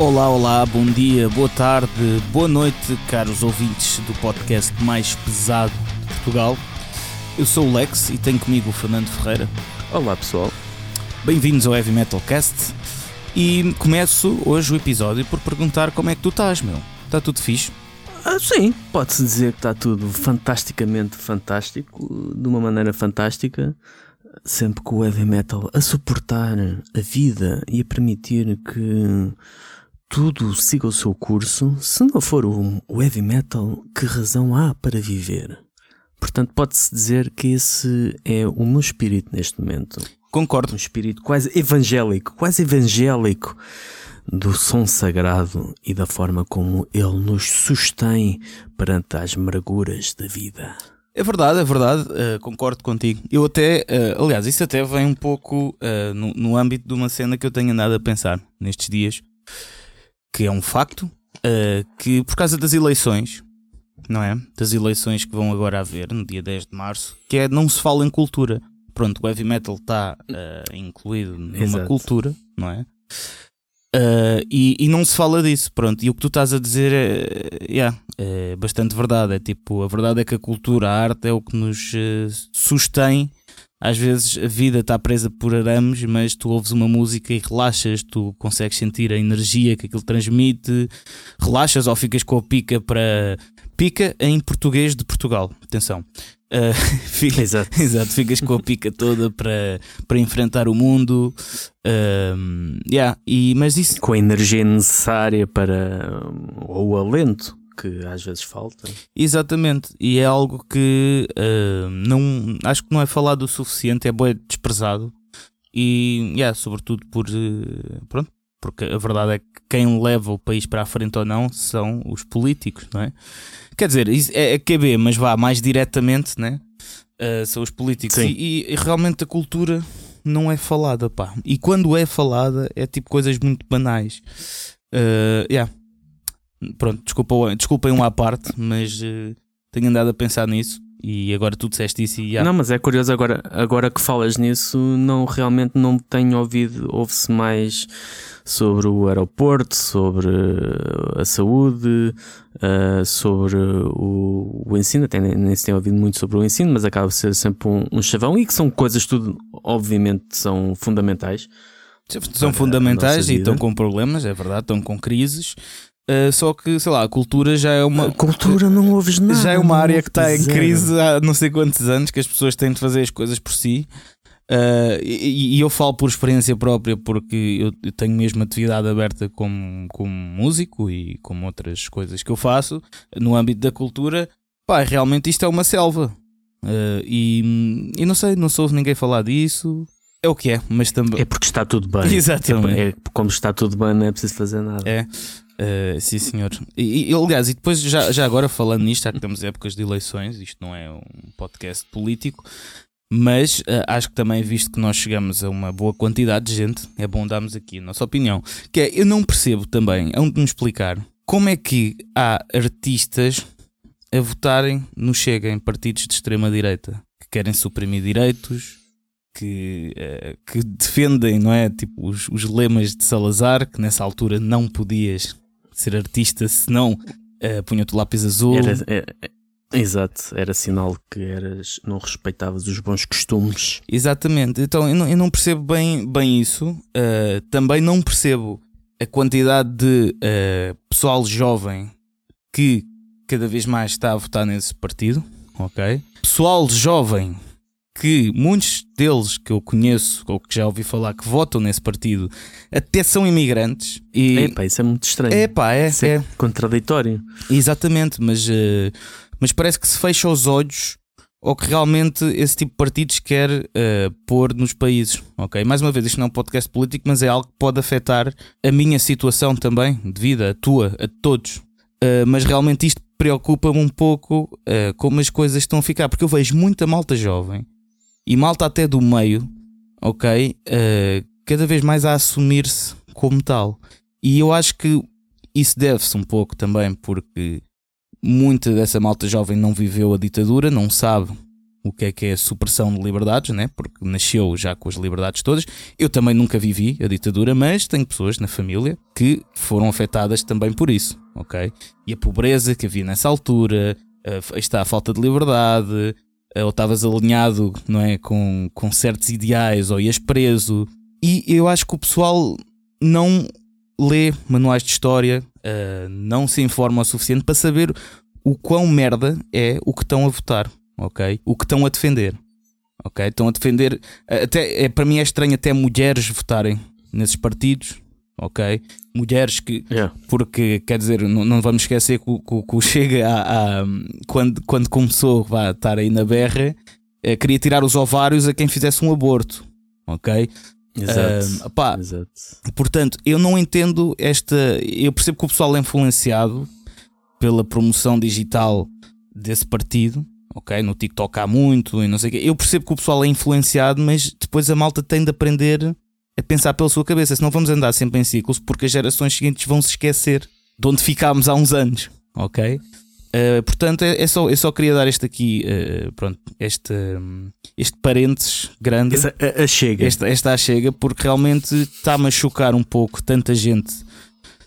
Olá, olá, bom dia, boa tarde, boa noite, caros ouvintes do podcast mais pesado de Portugal. Eu sou o Lex e tenho comigo o Fernando Ferreira. Olá pessoal. Bem-vindos ao Heavy Metal Cast. E começo hoje o episódio por perguntar como é que tu estás, meu. Está tudo fixe? Ah, sim, pode-se dizer que está tudo fantasticamente fantástico, de uma maneira fantástica, sempre com o heavy metal a suportar a vida e a permitir que tudo siga o seu curso. Se não for o, o heavy metal, que razão há para viver? Portanto, pode-se dizer que esse é o meu espírito neste momento. Concordo. Um espírito quase evangélico, quase evangélico do som sagrado e da forma como ele nos sustém perante as amarguras da vida. É verdade, é verdade, uh, concordo contigo. Eu até, uh, aliás, isso até vem um pouco uh, no, no, âmbito de uma cena que eu tenho andado a pensar nestes dias, que é um facto, que por causa das eleições, não é? Das eleições que vão agora haver no dia 10 de março, que é não se fala em cultura. Pronto, o heavy metal está incluído numa Exato. cultura, não é? Uh, e, e, não se fala disso, pronto. E o que tu estás a dizer é, yeah, é bastante verdade. É tipo, a verdade é que a cultura, a arte é o que nos uh, sustém. Às vezes a vida está presa por arames, mas tu ouves uma música e relaxas, tu consegues sentir a energia que aquilo transmite, relaxas ou ficas com a pica para. Pica em português de Portugal, atenção. Uh, fica, exato. exato, ficas com a pica toda para, para enfrentar o mundo. Uh, yeah, e, mas isso... Com a energia necessária para. ou o alento que às vezes falta. Exatamente, e é algo que uh, não acho que não é falado o suficiente, é bem desprezado. E yeah, sobretudo por pronto, porque a verdade é que quem leva o país para a frente ou não são os políticos, não é? Quer dizer, é, é QB, mas vá mais diretamente, né? Uh, são os políticos. E, e, realmente a cultura não é falada, pá. E quando é falada, é tipo coisas muito banais. Uh, yeah. Pronto, desculpa, desculpem um à parte, mas uh, tenho andado a pensar nisso. E agora tu disseste isso e. Yeah. Não, mas é curioso agora, agora que falas nisso, não realmente não tenho ouvido, ouve-se mais sobre o aeroporto, sobre a saúde, uh, sobre o, o, ensino, até nem, nem se tem ouvido muito sobre o ensino, mas acaba de ser sempre um, um chavão e que são coisas tudo, obviamente, são fundamentais. São fundamentais e estão com problemas, é verdade, estão com crises. Uh, só que, sei lá, a cultura já é uma. A cultura não ouves nada. Já é uma área que está em crise há não sei quantos anos, que as pessoas têm de fazer as coisas por si. Uh, e, e, eu falo por experiência própria porque eu, eu, tenho mesmo atividade aberta como, como músico e como outras coisas que eu faço no âmbito da cultura. Pá, realmente isto é uma selva. Uh, e, e não sei, não soube ninguém falar disso. É o que é, mas também. É porque está tudo bem. Exatamente. É, é como está tudo bem, não é preciso fazer nada. É. Uh, sim, senhor. E, e, aliás, e depois, já, já agora falando nisto, já que temos épocas de eleições, isto não é um podcast político, mas uh, acho que também, visto que nós chegamos a uma boa quantidade de gente, é bom darmos aqui a nossa opinião. Que é, eu não percebo também, é um de me explicar, como é que há artistas a votarem no Chega em partidos de extrema-direita que querem suprimir direitos, que, uh, que defendem, não é? Tipo, os, os, lemas de Salazar, que nessa altura não podias ser artista senão uh, punha-te o lápis azul. Era, era, Exato, era sinal que eras, não respeitavas os bons costumes. Exatamente, então eu não, eu não percebo bem, bem isso. Uh, também não percebo a quantidade de uh, pessoal jovem que cada vez mais está a votar nesse partido, ok? Pessoal jovem que muitos deles que eu conheço ou que já ouvi falar que votam nesse partido até são imigrantes. E... Epá, isso é muito estranho. Epá, é, isso é, é contraditório. Exatamente, mas. Uh, mas parece que se fecha os olhos ou que realmente esse tipo de partidos quer uh, pôr nos países. Ok, mais uma vez, isto não é um podcast político, mas é algo que pode afetar a minha situação também, de vida, a tua, a todos. Uh, mas realmente isto preocupa-me um pouco uh, como as coisas estão a ficar, porque eu vejo muita malta jovem e malta até do meio, ok, cada vez mais a assumir-se como tal. E eu acho que isso deve-se um pouco também porque muita dessa malta jovem não viveu a ditadura, não sabe o que é que é supressão de liberdades, né? porque nasceu já com as liberdades todas. Eu também nunca vivi a ditadura, mas tenho pessoas na família que foram afetadas também por isso, ok? E a pobreza que havia nessa altura, está a falta de liberdade, ou estavas alinhado não é, com, com certos ideais, ou ias preso. E eu acho que o pessoal não lê manuais de história, uh, não se informa o suficiente para saber o quão merda é o que estão a votar, ok? O que estão a defender, ok? Estão a defender, até, é, para mim é estranho até mulheres votarem nesses partidos, ok? Mulheres que, yeah. porque quer dizer, não, não vamos esquecer que, que, que o Chega a, a, quando, quando começou a estar aí na berra, eh, queria tirar os ovários a quem fizesse um aborto, ok? Exato, uh, exato. Portanto, eu não entendo esta. Eu percebo que o pessoal é influenciado pela promoção digital desse partido, ok? No TikTok há muito e não sei o quê. Eu percebo que o pessoal é influenciado, mas depois a malta tem de aprender a pensar pela sua cabeça. Senão vamos andar sempre em ciclos, porque as gerações seguintes vão se esquecer de onde ficámos há uns anos, ok? Uh, portanto, é, é, só, eu só queria dar este aqui, uh, pronto, este, um, este parênteses grande. Essa, a, a chega. Esta, esta a chega, porque realmente está-me a chocar um pouco tanta gente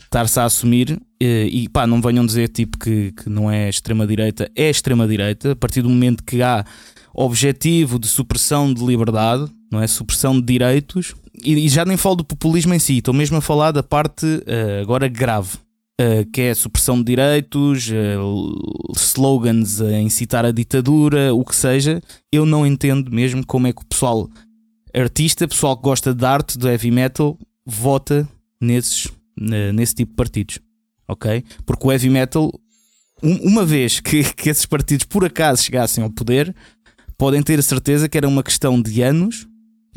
estar-se a assumir. Uh, e pá, não venham dizer tipo que, que não é extrema-direita, é extrema-direita, a partir do momento que há objetivo de supressão de liberdade, não é? Supressão de direitos, e, já nem falo do populismo em si, estou mesmo a falar da parte agora grave uh, que é supressão de direitos, uh, slogans a incitar a ditadura, o que seja, eu não entendo mesmo como é que o pessoal artista, pessoal que gosta de arte, do heavy metal, vota nesses, uh, nesse tipo de partidos. Ok? Porque o heavy metal, um, uma vez que, que esses partidos por acaso chegassem ao poder, podem ter a certeza que era uma questão de anos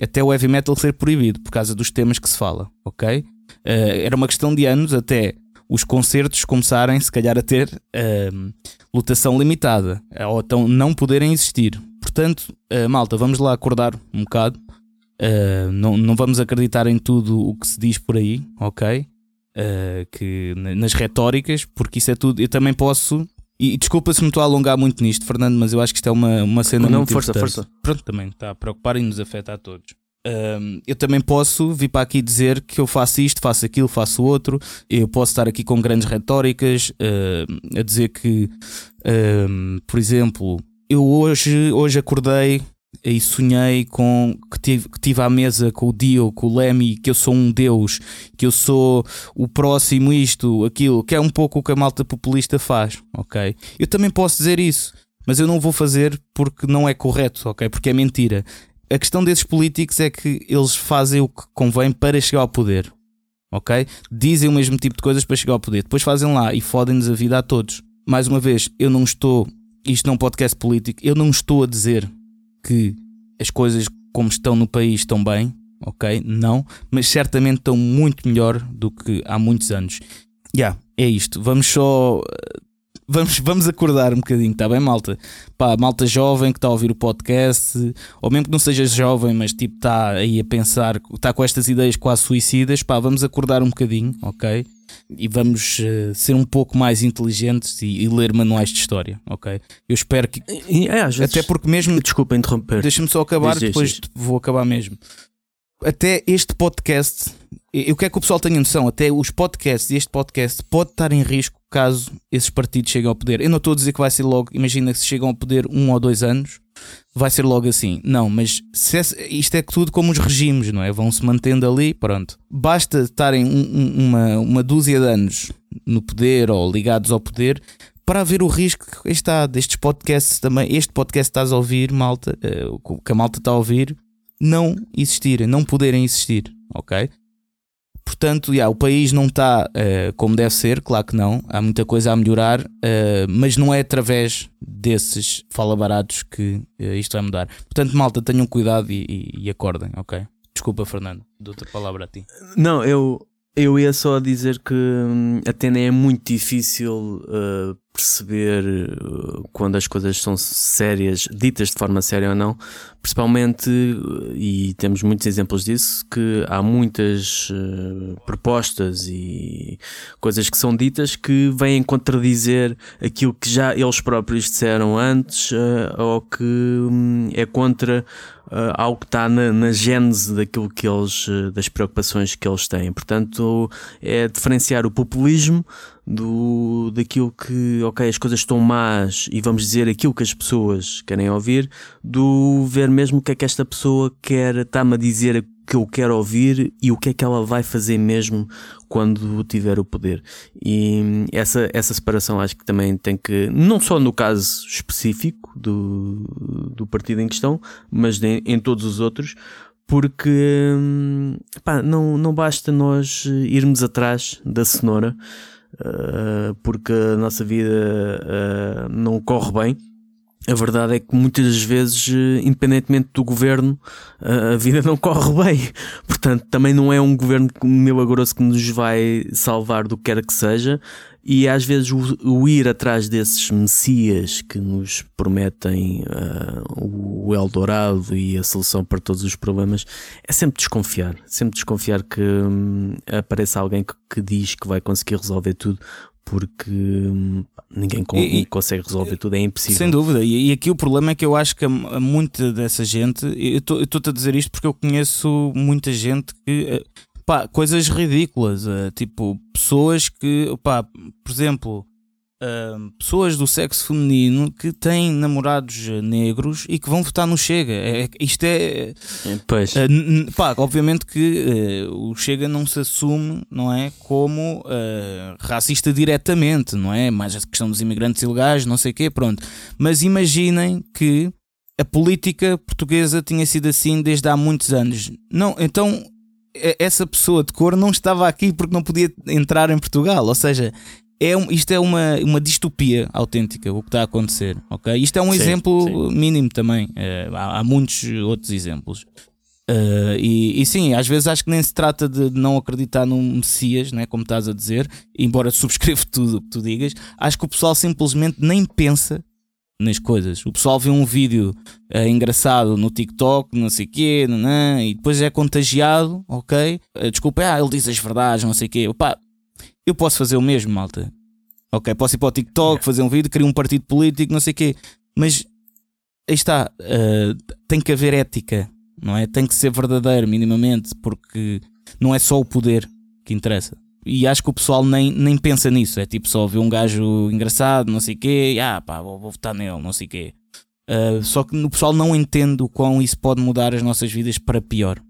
até o heavy metal ser proibido por causa dos temas que se fala, ok? Uh, era uma questão de anos até os concertos começarem, se calhar, a ter uh, lotação limitada ou então não poderem existir. Portanto, uh, malta, vamos lá acordar um bocado. Não, não vamos acreditar em tudo o que se diz por aí, ok? Que nas retóricas, porque isso é tudo. Eu também posso. E, desculpa se me estou a alongar muito nisto, Fernando, mas eu acho que isto é uma, uma cena não, muito força, importante. força. Pronto, também está a preocupar e nos afeta a todos eu também posso vir para aqui dizer que eu faço isto, faço aquilo, faço outro. Eu posso estar aqui com grandes retóricas uh, a dizer que, uh, por exemplo, eu hoje, hoje acordei e sonhei com que tive, que tive à mesa com o Dio, com o Lemmy, que eu sou um deus, que eu sou o próximo isto, aquilo, que é um pouco o que a malta populista faz, ok? Eu também posso dizer isso, mas eu não vou fazer porque não é correto, ok? Porque é mentira a questão desses políticos é que eles fazem o que convém para chegar ao poder. Ok? Dizem o mesmo tipo de coisas para chegar ao poder. Depois fazem lá e fodem-nos a vida a todos. Mais uma vez, eu não estou. Isto não é um podcast político. Eu não estou a dizer que as coisas como estão no país estão bem. Ok? Não. Mas certamente estão muito melhor do que há muitos anos. Já, yeah, é isto. Vamos só vamos, vamos acordar um bocadinho, está bem, malta? Pá, malta jovem que está a ouvir o podcast, ou mesmo que não seja jovem, mas tipo está aí a pensar, está com estas ideias quase suicidas, pá, vamos acordar um bocadinho, ok? E vamos uh, ser um pouco mais inteligentes e, e, ler manuais de história, ok? Eu espero que. É, vezes... Até porque mesmo. Desculpa interromper. Deixa-me só acabar, diz, depois diz, diz. vou acabar mesmo. Até este podcast eu quero que o pessoal tenha noção, até os podcasts e este podcast pode estar em risco caso esses partidos cheguem ao poder. Eu não estou a dizer que vai ser logo, imagina que se chegam ao poder um ou dois anos, vai ser logo assim. Não, mas é, isto é tudo como os regimes, não é? Vão se mantendo ali, pronto. Basta estarem um, um, uma, uma dúzia de anos no poder ou ligados ao poder para haver o risco está, destes podcasts também. Este podcast que estás a ouvir, malta, uh, que a malta está a ouvir, não existirem, não poderem existir, ok? Portanto, yeah, o país não está uh, como deve ser, claro que não, há muita coisa a melhorar, uh, mas não é através desses fala baratos que uh, isto vai mudar. Portanto, malta, tenham cuidado e, e, e acordem, ok? Desculpa, Fernando, dou outra palavra a ti. Não, eu, eu ia só dizer que hum, a Tena é muito difícil perceber uh, quando as coisas são sérias, ditas de forma séria ou não, principalmente, uh, e temos muitos exemplos disso, que há muitas uh, propostas e coisas que são ditas que vêm contradizer aquilo que já eles próprios disseram antes uh, ou que um, é contra uh, algo que está na, na gênese daquilo que eles, das preocupações que eles têm. Portanto, é diferenciar o populismo do, daquilo que, ok, as coisas estão más e vamos dizer aquilo que as pessoas querem ouvir, do ver mesmo o que é que esta pessoa quer, está-me a dizer que eu quero ouvir e o que é que ela vai fazer mesmo quando tiver o poder. E essa, essa separação acho que também tem que, não só no caso específico do, do partido em questão, mas em, em todos os outros, porque pá, não, não basta nós irmos atrás da cenoura uh, porque a nossa vida uh, não corre bem. A verdade é que muitas vezes, independentemente do governo, a vida não corre bem. Portanto, também não é um governo milagroso que nos vai salvar do que quer que seja. E às vezes o, o ir atrás desses messias que nos prometem uh, o Eldorado e a solução para todos os problemas é sempre desconfiar. Sempre desconfiar que um, apareça alguém que, que diz que vai conseguir resolver tudo, porque hum, ninguém e, consegue resolver tudo, é impossível. Sem dúvida, e, e, aqui o problema é que eu acho que muita dessa gente, eu estou-te a dizer isto porque eu conheço muita gente que eh, pá, coisas ridículas, uh, tipo pessoas que, pá, por exemplo, uh, pessoas do sexo feminino que têm namorados negros e que vão votar no Chega. É, é isto é. é pois. Uh, pá, obviamente que o Chega não se assume, não é? Como racista diretamente, não é? Mais a questão dos imigrantes ilegais, não sei o quê, pronto. Mas imaginem que a política portuguesa tinha sido assim desde há muitos anos. Não, então essa pessoa de cor não estava aqui porque não podia entrar em Portugal. Ou seja, é um, isto é uma, uma distopia autêntica o que está a acontecer. ok Isto é um sim, exemplo sim. mínimo também. É, há, há, muitos outros exemplos. Uh, e, e, sim, às vezes acho que nem se trata de não acreditar num Messias, né, como estás a dizer, embora subscrevo tudo o que tu digas, acho que o pessoal simplesmente nem pensa nas coisas. O pessoal vê um vídeo uh, engraçado no TikTok, não sei o quê, não, e depois é contagiado, ok? Uh, desculpa, ah, ele diz as verdades, não sei o quê. Opa, eu posso fazer o mesmo, malta. Ok, posso ir para o TikTok, fazer um vídeo, criar um partido político, não sei o quê. Mas aí está, uh, tem que haver ética, não é? Tem que ser verdadeiro, minimamente, porque não é só o poder que interessa. E acho que o pessoal nem, nem pensa nisso. É tipo só ver um gajo engraçado, não sei o quê, e, ah pá, vou, vou votar nele, não sei o quê. Uh, só que o pessoal não entende o quão isso pode mudar as nossas vidas para pior.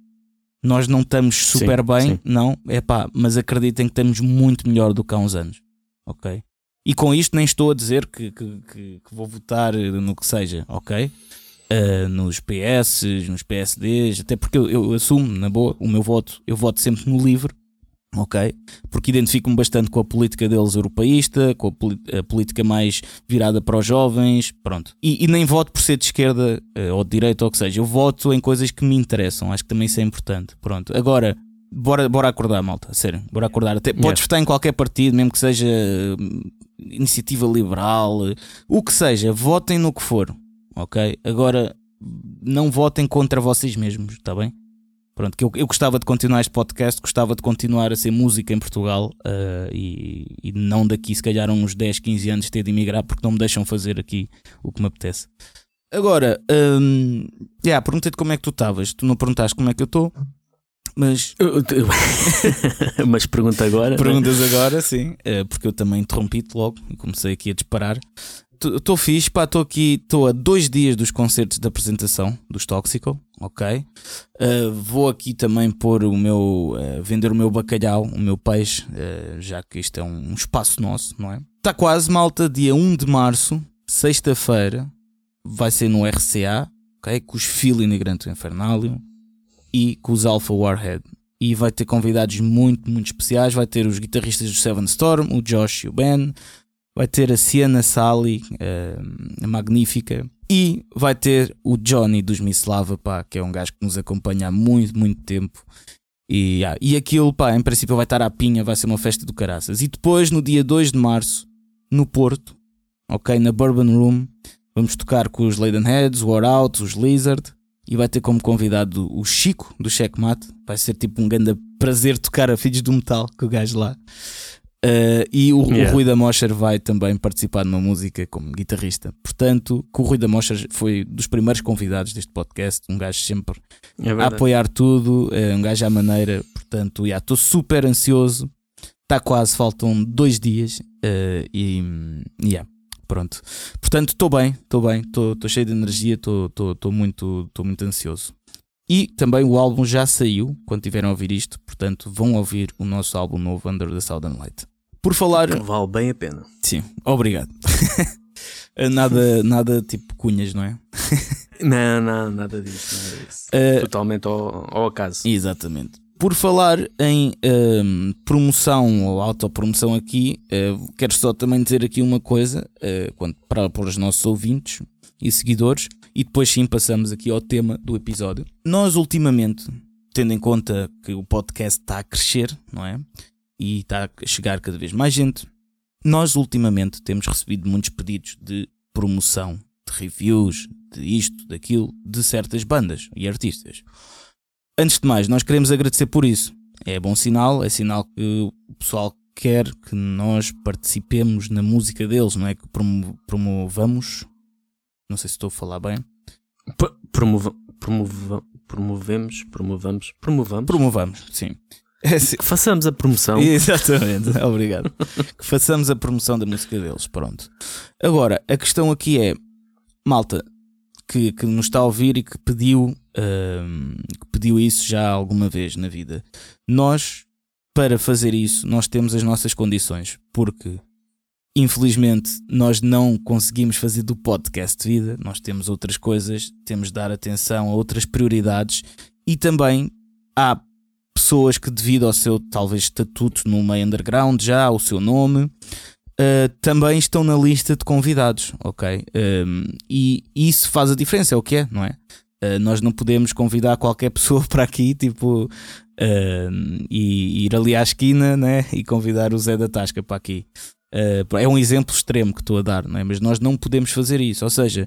Nós não estamos super sim, bem, sim. não, é pá, mas acreditem que estamos muito melhor do que há uns anos, ok? E com isto nem estou a dizer que, que, que, que vou votar no que seja, ok? Uh, nos PS, nos PSDs, até porque eu, eu, assumo, na boa, o meu voto, eu voto sempre no livre, ok? Porque identifico-me bastante com a política deles europeísta, com a, política mais virada para os jovens, pronto. E, e nem voto por ser de esquerda uh, ou de direita ou o que seja, eu voto em coisas que me interessam, acho que também isso é importante, pronto. Agora, bora, bora acordar, malta, sério, bora acordar. Até, podes votar em qualquer partido, mesmo que seja uh, iniciativa liberal, o que seja, votem no que for, ok? Agora, não votem contra vocês mesmos, está bem? Pronto, que eu, eu gostava de continuar este podcast, gostava de continuar a ser música em Portugal uh, e, e, não daqui, se calhar, uns 10, 15 anos ter de emigrar porque não me deixam fazer aqui o que me apetece. Agora, um, yeah, perguntei-te como é que tu estavas, tu não perguntaste como é que eu estou, mas. mas pergunta agora. Né? Perguntas né? agora, sim, uh, porque eu também interrompi-te logo e comecei aqui a disparar. Estou fixe, pá, estou aqui, estou a dois dias dos concertos de apresentação dos Tóxico, ok? Uh, vou aqui também pôr o meu, uh, vender o meu bacalhau, o meu peixe, uh, já que isto é um, espaço nosso, não é? Está quase, malta, dia 1 de março, sexta-feira, vai ser no RCA, ok? Com os Feeling Granto Infernalium e com os Alpha Warhead. E vai ter convidados muito, muito especiais. Vai ter os guitarristas do Seven Storm, o Josh e o Ben vai ter a Siena Sally, a magnífica, e vai ter o Johnny dos Mislava, pá, que é um gajo que nos acompanha há muito, muito tempo. E, ah, e aquilo, pá, em princípio vai estar à pinha, vai ser uma festa do caraças. E depois, no dia 2 de março, no Porto, ok? Na Bourbon Room. Vamos tocar com os Heads, o War Out, os Lizard. E vai ter como convidado o Chico do Checkmate. Vai ser tipo um grande prazer tocar a Filhos do Metal com o gajo lá. Uh, e o, yeah. o Rui da Mosher vai também participar numa música como guitarrista. Portanto, que o Rui da Mosher foi dos primeiros convidados deste podcast. Um gajo sempre é a apoiar tudo, é um gajo à maneira. Portanto, estou super ansioso. Está quase, faltam dois dias. Uh, e yeah, pronto. Portanto, estou bem, estou bem, estou cheio de energia, estou muito, muito ansioso. E também o álbum já saiu, quando tiverem a ouvir isto, portanto vão ouvir o nosso álbum novo Under the Southern Light. Por falar. Que vale bem a pena. Sim, obrigado. nada, nada tipo cunhas, não é? não, não, nada disso. Nada disso. Uh, Totalmente ao, ao, acaso. Exatamente. Por falar em uh, promoção ou autopromoção aqui, uh, quero só também dizer aqui uma coisa uh, para, para os nossos ouvintes e seguidores, e depois sim passamos aqui ao tema do episódio. Nós, ultimamente, tendo em conta que o podcast está a crescer, não é? E está a chegar cada vez mais gente. Nós ultimamente temos recebido muitos pedidos de promoção, de reviews, de isto, daquilo, de certas bandas e artistas. Antes de mais, nós queremos agradecer por isso. É bom sinal, é sinal que o pessoal quer que nós participemos na música deles, não é? Que promovamos. Não sei se estou a falar bem. P promova, promova, promovemos, promovamos, promovamos. Promovamos, sim. É assim. Que façamos a promoção. Exatamente, obrigado. que façamos a promoção da música deles, pronto. Agora, a questão aqui é, malta, que, que nos está a ouvir e que pediu, uh, que pediu isso já alguma vez na vida. Nós, para fazer isso, nós temos as nossas condições, porque infelizmente nós não conseguimos fazer do podcast de vida, nós temos outras coisas, temos de dar atenção a outras prioridades e também há pessoas que, devido ao seu talvez estatuto no meio underground, já o seu nome, uh, também estão na lista de convidados, ok? Um, ehm, e isso faz a diferença, é o que é, não é? Uh, nós não podemos convidar qualquer pessoa para aqui, tipo, uh, e ir ali à esquina, né? E convidar o Zé da Tasca para aqui. Uh, é um exemplo extremo que estou a dar, não é? Mas nós não podemos fazer isso. Ou seja,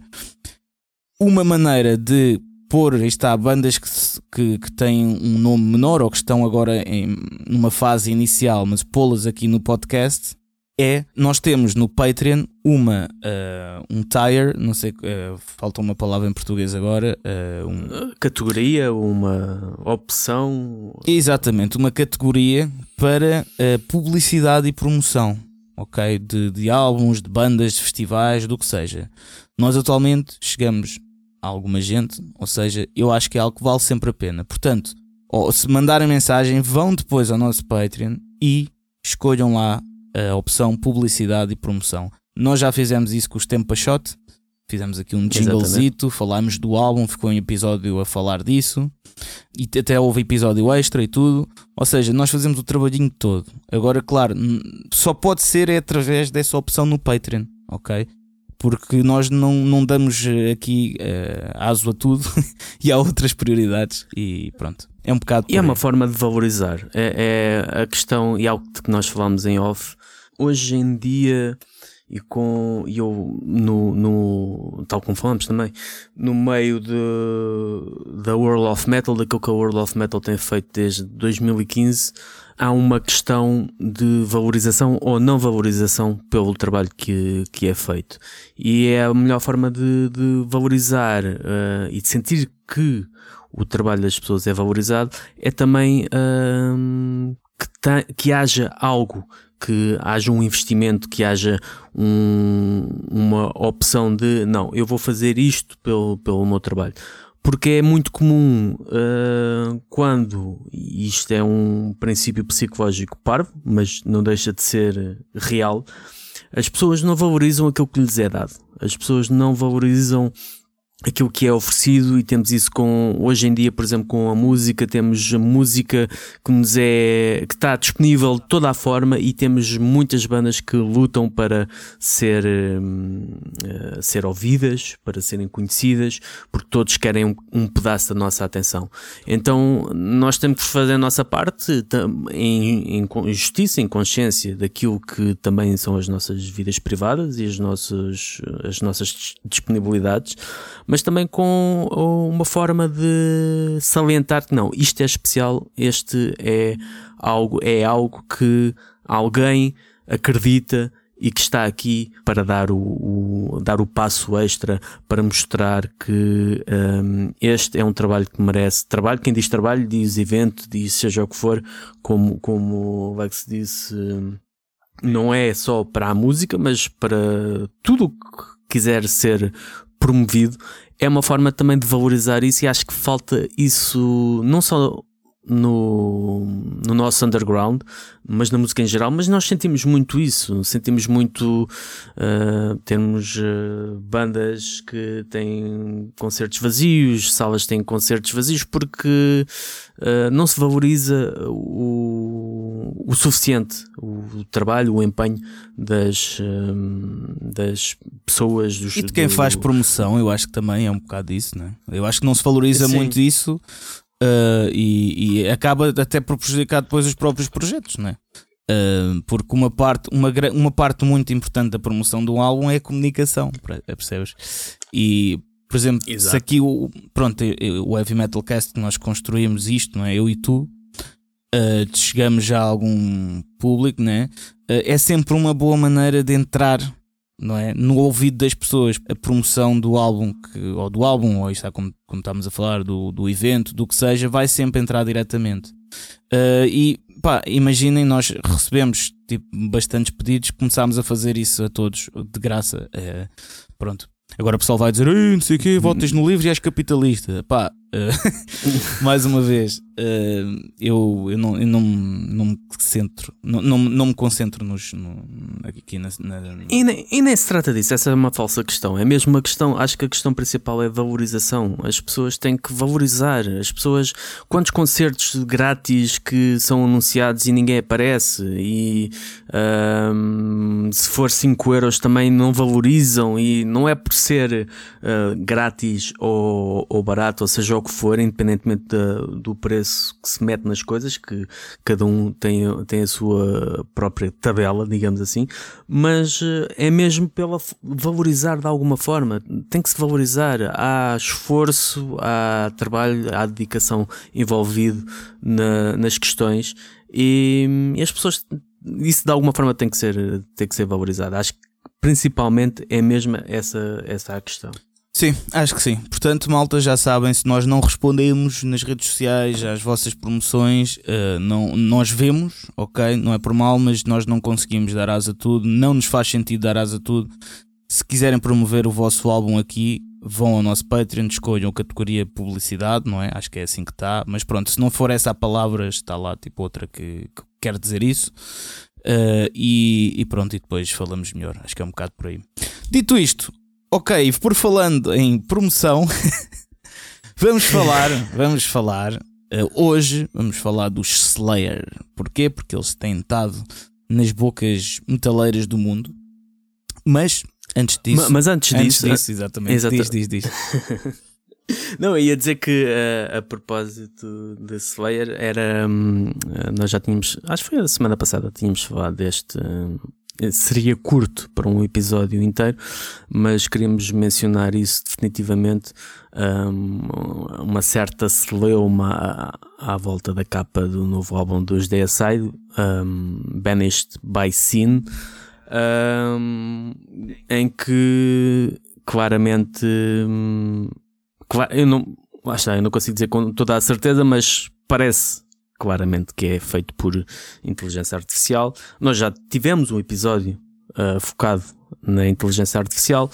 uma maneira de pôr, está, bandas que, que, que, têm um nome menor ou que estão agora em numa fase inicial, mas pô-las aqui no podcast, é, nós temos no Patreon uma, uh, um tire, não sei, uh, falta uma palavra em português agora. Uh, um... Categoria, uma opção. Exatamente, uma categoria para publicidade e promoção, ok? De, de álbuns, de bandas, de festivais, do que seja. Nós atualmente chegamos alguma gente, ou seja, eu acho que é algo que vale sempre a pena. Portanto, ou se mandarem mensagem, vão depois ao nosso Patreon e escolham lá a opção publicidade e promoção. Nós já fizemos isso com os Tempa Shot, fizemos aqui um jinglezito, falámos do álbum, ficou um episódio a falar disso, e até houve episódio extra e tudo. Ou seja, nós fazemos o trabalhinho todo. Agora, claro, só pode ser através dessa opção no Patreon, ok? Porque nós não, não damos eh, aqui uh, aso a tudo e há outras prioridades e pronto. É um bocado. E é uma forma de valorizar. É, é, a questão, e algo que nós falámos em off, hoje em dia, e com e eu no, no tal como falamos também, no meio de, da World of Metal, daquilo que a World of Metal tem feito desde 2015 há uma questão de valorização ou não valorização pelo trabalho que, que é feito. E é a melhor forma de, de valorizar uh, e de sentir que o trabalho das pessoas é valorizado é também uh, que, que haja algo que haja um investimento, que haja um, uma opção de não, eu vou fazer isto pelo, pelo meu trabalho porque é muito comum uh, quando, isto é um princípio psicológico parvo, mas não deixa de ser real, as pessoas não valorizam aquilo que lhes é dado. As pessoas não valorizam aquilo que é oferecido e temos isso com hoje em dia, por exemplo, com a música, temos música que nos é que está disponível de toda a forma e temos muitas bandas que lutam para ser uh, ser ouvidas, para serem conhecidas, porque todos querem um, um, pedaço da nossa atenção. Então, nós temos que fazer a nossa parte em, em justiça, em consciência daquilo que também são as nossas vidas privadas e as nossas as nossas disponibilidades mas também com uma forma de salientar que não, isto é especial, este é algo, é algo que alguém acredita e que está aqui para dar o, o dar o passo extra para mostrar que um, este é um trabalho que merece trabalho. Quem diz trabalho diz evento, diz seja o que for, como, como o Lex disse, não é só para a música, mas para tudo o que quiser ser promovido, é uma forma também de valorizar isso e acho que falta isso não só no, no nosso underground, mas na música em geral, mas nós sentimos muito isso, sentimos muito uh, temos uh, bandas que têm concertos vazios, salas que têm concertos vazios porque uh, não se valoriza o, o suficiente o, trabalho, o empenho das, das pessoas dos, e de quem do, faz promoção, eu acho que também é um bocado isso, né? eu acho que não se valoriza Sim. muito isso uh, e, e, acaba até por prejudicar depois os próprios projetos, não é? Uh, porque uma parte, uma, uma parte muito importante da promoção do álbum é a comunicação, percebes? E, por exemplo, Exato. se aqui o, pronto, o Heavy Metal Cast que nós construímos isto, não é? Eu e tu, uh, chegamos já a algum público, né? Uh, é sempre uma boa maneira de entrar não é? no ouvido das pessoas a promoção do álbum que, ou do álbum, ou está como, como estamos a falar, do, do evento, do que seja, vai sempre entrar diretamente. Uh, e pá, imaginem, nós recebemos tipo, bastantes pedidos, começámos a fazer isso a todos de graça. Uh, pronto. Agora o pessoal vai dizer, não sei o quê, votas no livro e és capitalista. Pá, uh, mais uma vez, uh, eu, eu, não, eu não, não me centro, não, não, não me concentro nos, no, aqui na, na... E, nem, e nem se trata disso, essa é uma falsa questão. É mesmo uma questão, acho que a questão principal é valorização. As pessoas têm que valorizar. As pessoas, quantos concertos grátis que são anunciados e ninguém aparece, e uh, se for 5 euros também não valorizam, e não é por ser uh, grátis ou, ou barato, ou seja, o que for, independentemente do preço que se mete nas coisas, que cada um tem, tem a sua própria tabela, digamos assim, mas eh, é mesmo pela valorizar de alguma forma. Tem que se valorizar. Há esforço, há trabalho, há dedicação envolvido na, nas questões e, e as pessoas isso de alguma forma tem que ser, tem que ser valorizado. Acho que principalmente é mesmo essa, essa a questão. Sim, acho que sim. Portanto, malta, já sabem, se nós não respondemos nas redes sociais às vossas promoções, uh, não, nós vemos, ok? Não é por mal, mas nós não conseguimos dar asa a tudo, não nos faz sentido dar asa a tudo. Se quiserem promover o vosso álbum aqui, vão ao nosso Patreon, escolham a categoria publicidade, não é? Acho que é assim que está. Mas pronto, se não for essa a palavra, está lá tipo outra que, que quer dizer isso. Uh, e, e, pronto, e depois falamos melhor. Acho que é um bocado por aí. Dito isto, Ok, por falando em promoção, vamos falar, vamos falar, uh, hoje vamos falar dos Slayer. Porquê? Porque eles têm estado nas bocas metaleiras do mundo. Mas antes disso. Mas, mas antes, antes disso, disso, exatamente. Exatamente. Diz, diz, diz. Não, ia dizer que uh, a propósito de Slayer era. Um, nós já tínhamos. Acho que foi a semana passada, tínhamos falado deste. Um, seria curto para um episódio inteiro, mas queríamos mencionar isso definitivamente. Um, uma certa celeuma à, à, volta da capa do novo álbum dos DSI, um, Banished by Sin, um, em que claramente hum, eu não, está, eu não consigo dizer com toda a certeza, mas parece claramente que é feito por inteligência artificial. Nós já tivemos um episódio uh, focado na inteligência artificial,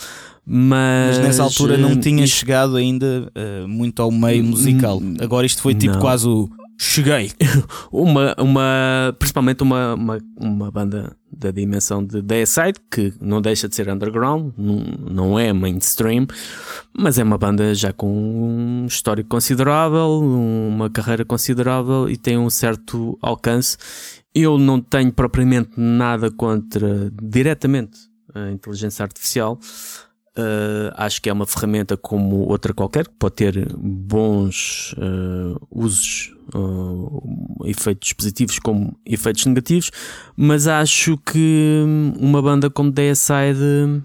mas, mas nessa altura não tinha isto... chegado ainda uh, muito ao meio musical. Agora isto foi tipo não. quase o Cheguei! uma, uma, principalmente uma, uma, uma banda da dimensão de Deicide, que não deixa de ser underground, não, não é mainstream, mas é uma banda já com um histórico considerável, uma carreira considerável e tem um certo alcance. Eu não tenho propriamente nada contra diretamente a inteligência artificial. Uh, acho que é uma ferramenta como outra qualquer, que pode ter bons uh, usos, uh, efeitos positivos como efeitos negativos, mas acho que uma banda como Deicide,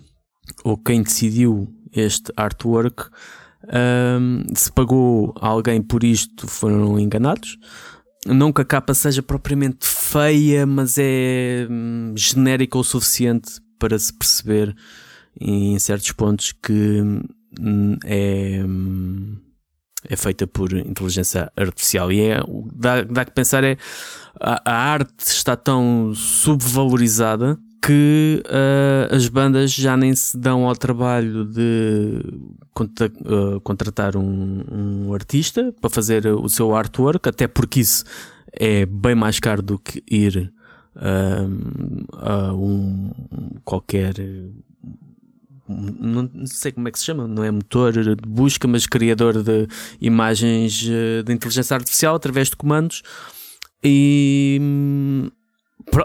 ou quem decidiu este artwork, se pagou a alguém por isto, foram enganados. Não que a capa seja propriamente feia, mas é hum, genérica o suficiente para se perceber em certos pontos que hum, é, hum, é feita por inteligência artificial. E é dá, dá que pensar é a, a arte está tão subvalorizada que uh, as bandas já nem se dão ao trabalho de contra, uh, contratar um, um, artista para fazer o seu artwork, até porque isso é bem mais caro do que ir uh, a um qualquer não sei como é que se chama, não é motor de busca, mas criador de imagens eh, de inteligência artificial através de comandos. E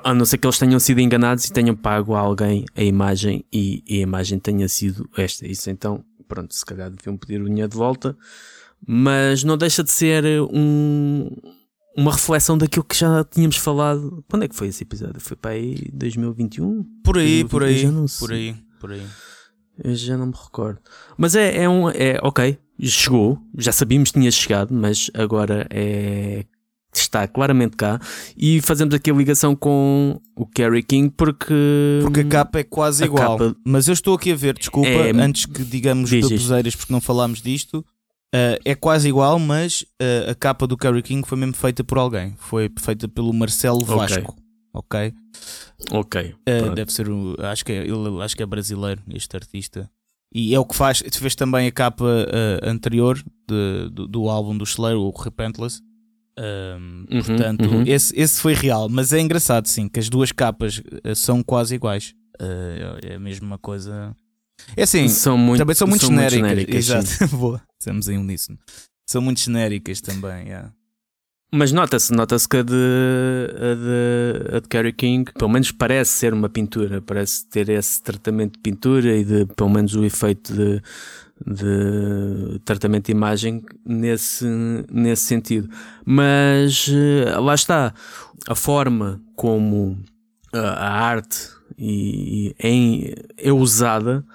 a não ser que eles tenham sido enganados e tenham pago a alguém a imagem e, e a imagem tenha sido esta. Isso então, pronto, se calhar deviam pedir o dinheiro de volta, mas não deixa de ser um, uma reflexão daquilo que já tínhamos falado. Quando é que foi esse episódio? Foi para aí 2021? Por aí, 2021, por aí, por aí, por aí. Eu já não me recordo. Mas é, é um. É, ok, chegou, já sabíamos que tinha chegado, mas agora é. Está claramente cá e fazemos aqui a ligação com o Kerry King porque. Porque a capa é quase igual. Capa... Mas eu estou aqui a ver, desculpa, é... antes que digamos baboseiras porque não falámos disto. Uh, é quase igual, mas uh, a capa do Kerry King foi mesmo feita por alguém. Foi feita pelo Marcelo Vasco. Ok. Ok. Ok. Uh, deve ser. Acho que, é, ele, acho que é brasileiro, este artista. E é o que faz. Fez também a capa uh, anterior de, do, do, álbum do Slayer, o Repentless. Um, uhum, portanto, uhum. Esse, esse foi real. Mas é engraçado, sim, que as duas capas uh, são quase iguais. é a mesma coisa. É assim, são muito, também são muito são genéricas. Muito genéricas Exato, boa. Estamos em uníssono. São muito genéricas também. Yeah. Mas nota-se, nota-se que a de, a de, a de Carrie King, pelo menos parece ser uma pintura, parece ter esse tratamento de pintura e de, pelo menos, o efeito de, de tratamento de imagem nesse, nesse sentido. Mas eh, lá está, a forma como a, a arte e, e é, é usada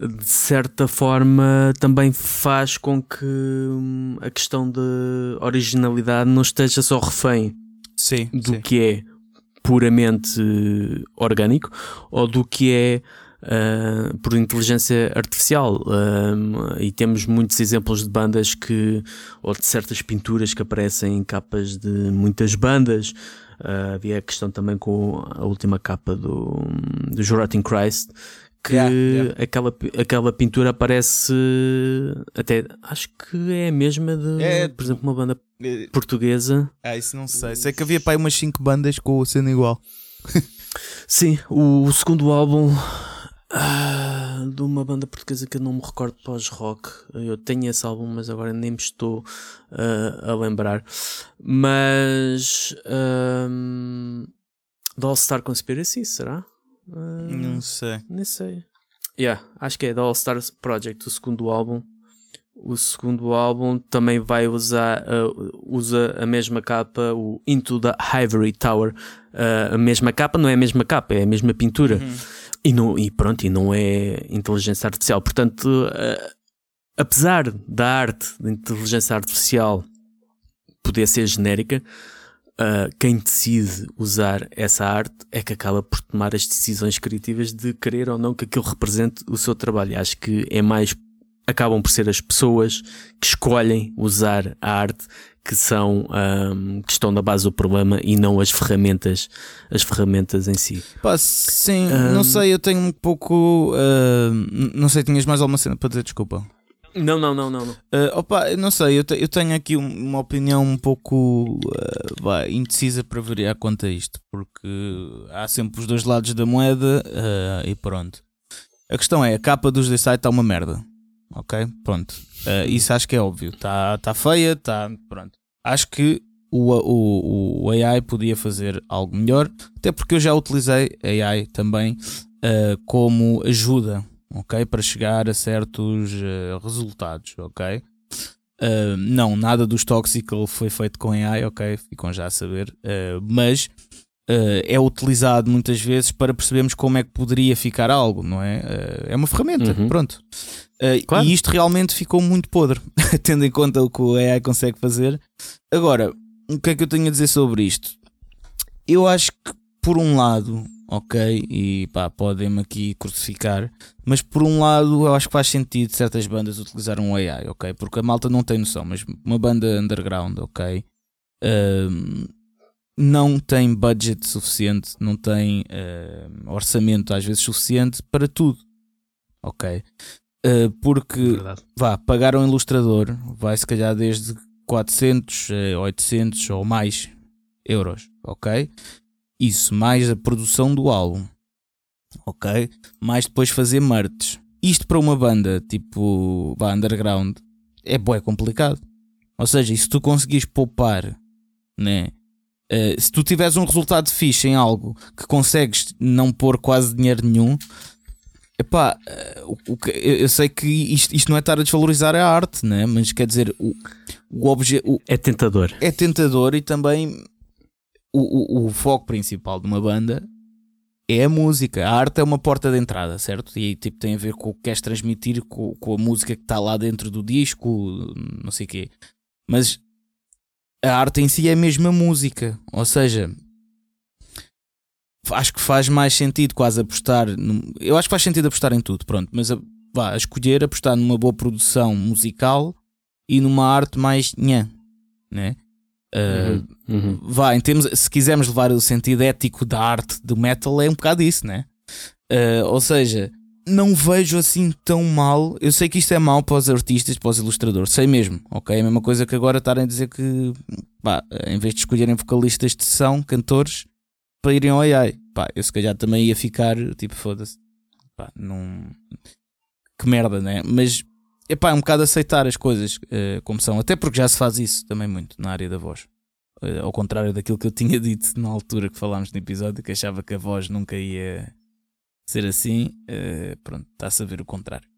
de certa forma também faz com que hum, a questão de originalidade não esteja só refém sim, do sim. que é puramente orgânico ou do que é Uh, por inteligência artificial uh, e temos muitos exemplos de bandas que ou de certas pinturas que aparecem em capas de muitas bandas uh, havia a questão também com a última capa do, do Juratin Christ que yeah, yeah. Aquela, aquela pintura aparece até acho que é a mesma de é, por exemplo uma banda é, portuguesa. Ah isso não sei. Sei que havia pai umas 5 bandas com o sendo igual. Sim o, o segundo álbum ah, de uma banda portuguesa que eu não me recordo pós-rock. Eu tenho esse álbum mas agora nem me estou uh, a lembrar. Mas um, The All Star Conspiracy será? Uh, não sei. Nem sei. Yeah, acho que é da All Stars Project, o segundo álbum. O segundo álbum também vai usar uh, usa a mesma capa, o Into the Ivory Tower. Uh, a mesma capa não é a mesma capa, é a mesma pintura. Uhum. E, não, e pronto, e não é inteligência artificial. Portanto, uh, apesar da arte de inteligência artificial poder ser genérica, uh, quem decide usar essa arte é que acaba por tomar as decisões criativas de querer ou não que aquilo represente o seu trabalho. Acho que é mais acabam por ser as pessoas que escolhem usar a arte que são um, que estão na base do problema e não as ferramentas as ferramentas em si. Pá, sim um, não sei eu tenho um pouco uh, não sei tinhas mais alguma cena para dizer? Desculpa Não, não, não, não. não. Uh, opa, não sei, eu, te, eu tenho aqui uma opinião um pouco uh, indecisa para variar quanto a isto, porque há sempre os dois lados da moeda uh, e pronto. A questão é, a capa dos The Site está uma merda. Ok? Pronto. isso acho que é óbvio. Está tá feia, está. Pronto. Acho que o, o, o AI podia fazer algo melhor, até porque eu já utilizei AI também como ajuda ok? Para chegar a certos uh, resultados, ok? Uh, não, nada dos Toxical foi feito com AI, ok? Ficam já a saber. Uh, mas é utilizado muitas vezes para percebermos como é que poderia ficar algo, não é? é uma ferramenta, uhum. pronto. Claro. E isto realmente ficou muito podre, tendo em conta o que o AI consegue fazer. Agora, o que é que eu tenho a dizer sobre isto? Eu acho que, por um lado, ok, e pá, podem-me aqui crucificar, mas por um lado eu acho que faz sentido certas bandas utilizar um AI, ok, porque a malta não tem noção, mas uma banda underground, ok, uh, não tem budget suficiente, não tem uh, orçamento às vezes suficiente para tudo, ok, uh, porque vá, pagar um ilustrador vai se calhar desde 400, 800 ou mais euros, ok? Isso, mais a produção do álbum. Ok? Mais depois fazer merch. Isto para uma banda tipo bah, underground é bué complicado. Ou seja, se tu conseguires poupar, né? Uh, se tu tiveres um resultado fixe em algo que consegues não pôr quase dinheiro nenhum, epá, uh, o, o, eu sei que isto, isto, não é estar a desvalorizar a arte, né? mas quer dizer, o, o objeto. É tentador. É tentador e também o, o, o foco principal de uma banda é a música. A arte é uma porta de entrada, certo? E tipo, tem a ver com o que queres transmitir, com, com a música que está lá dentro do disco, não sei o quê. Mas a arte em si é a música. Ou seja, acho que faz mais sentido quase apostar. eu acho que faz sentido apostar em tudo, pronto. Mas a, vá, a escolher apostar numa boa produção musical e numa arte mais nhã, né? Uh, uhum. Vá, em termos, se quisermos levar o sentido ético da arte do metal, é um bocado isso, né? Uh, ou seja, não vejo assim tão mal. Eu sei que isto é mau para os artistas, para os ilustradores, sei mesmo, ok? É a mesma coisa que agora estarem a dizer que, pá, em vez de escolherem vocalistas de sessão, cantores, para irem ao AI, pá, eu se calhar também ia ficar tipo, foda-se, pá, não. Que merda, né? Mas epá, é um bocado aceitar as coisas uh, como são, até porque já se faz isso também muito na área da voz. Uh, ao contrário daquilo que eu tinha dito na altura que falámos no episódio, que achava que a voz nunca ia ser assim, uh, pronto, está-se a ver o contrário.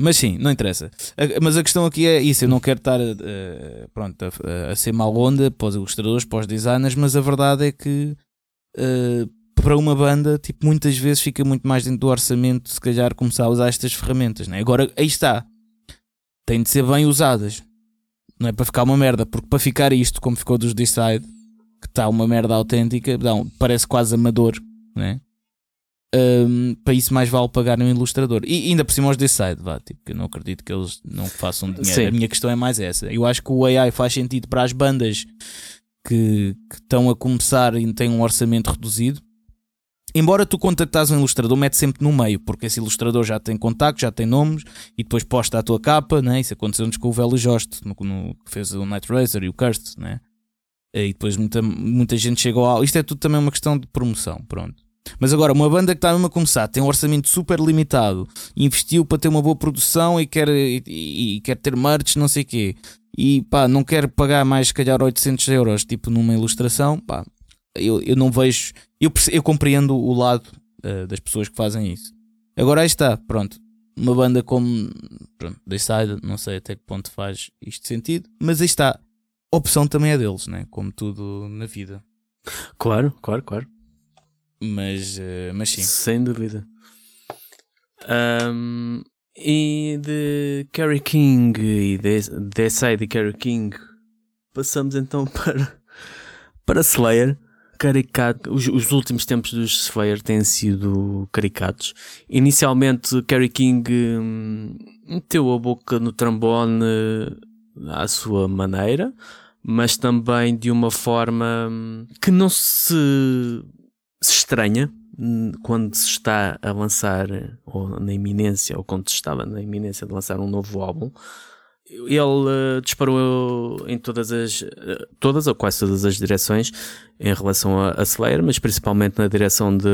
mas sim, não interessa. mas a questão aqui é isso: eu não quero estar pronto, a, a, ser mal onda para os ilustradores, para os designers, mas a verdade é que para uma banda, tipo, muitas vezes fica muito mais dentro do orçamento, se calhar, começar a usar estas ferramentas, né? Agora, aí está. Tem de ser bem usadas. Não é para ficar uma merda, porque para ficar isto, como ficou dos Decide, que está uma merda autêntica, não, parece quase amador, né? Um, para isso mais vale pagar um ilustrador. E ainda por cima os Decide, vá, tipo, eu não acredito que eles não façam dinheiro. Sim. A minha questão é mais essa. Eu acho que o AI faz sentido para as bandas que, que estão a começar e têm um orçamento reduzido Embora tu contactas um ilustrador, mete sempre no meio, porque esse ilustrador já tem contacto, já tem nomes e depois posta a tua capa, né? Isso aconteceu-nos com o Velho Jost, no, no, que fez o Night Racer e o Cursed, né? E depois muita, muita gente chegou ao. Isto é tudo também uma questão de promoção, pronto. Mas agora, uma banda que está mesmo a começar, tem um orçamento super limitado, investiu para ter uma boa produção e quer, e, e quer ter merch, não sei o quê, e pá, não quer pagar mais, se calhar, 800 euros, tipo numa ilustração, pá, eu, eu não vejo. Eu, eu compreendo o lado uh, das pessoas que fazem isso. Agora aí está, pronto. Uma banda como pronto, Side, não sei até que ponto faz isto sentido, mas aí está. A opção também é deles, né? como tudo na vida. Claro, claro, claro. Mas, uh, mas sim. Sem dúvida. Um, e de Carrie King e de Side e Carrie King, passamos então para, para Slayer Os, os, últimos tempos dos Slayer têm sido caricatos. Inicialmente, Kerry King hum, meteu a boca no trombone à sua maneira, mas também de uma forma hum, que não se estranha quando se está a lançar, ou na iminência, ou quando se estava na iminência de lançar um novo álbum, ele uh, disparou em todas as, uh, todas ou quase todas as direções em relação a, a Slayer, mas principalmente na direção de,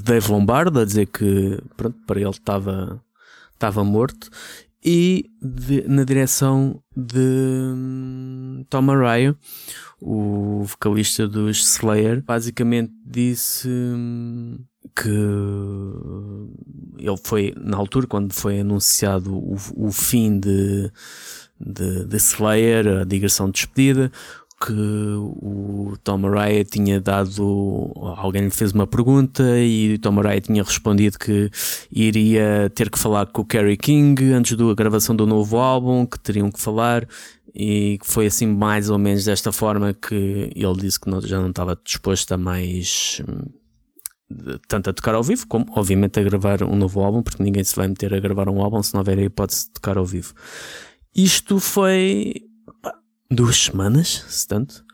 Dave Lombardo, a dizer que pronto, para ele estava, estava morto, e de, na direção de um, Tom Araya, o vocalista dos Slayer, basicamente disse hum, que ele foi, na altura, quando foi anunciado o, o fim de, de, de Slayer, a digressão de despedida, que o Tom Araya tinha dado. Alguém lhe fez uma pergunta e o Tom Araya tinha respondido que iria ter que falar com o Kerry King antes da gravação do novo álbum, que teriam que falar e foi assim mais ou menos desta forma que ele disse que já não estava disposto a mais hum, tanto a tocar ao vivo como obviamente a gravar um novo álbum porque ninguém se vai meter a gravar um álbum se não houver a hipótese de tocar ao vivo. Isto foi pá, duas semanas se tanto.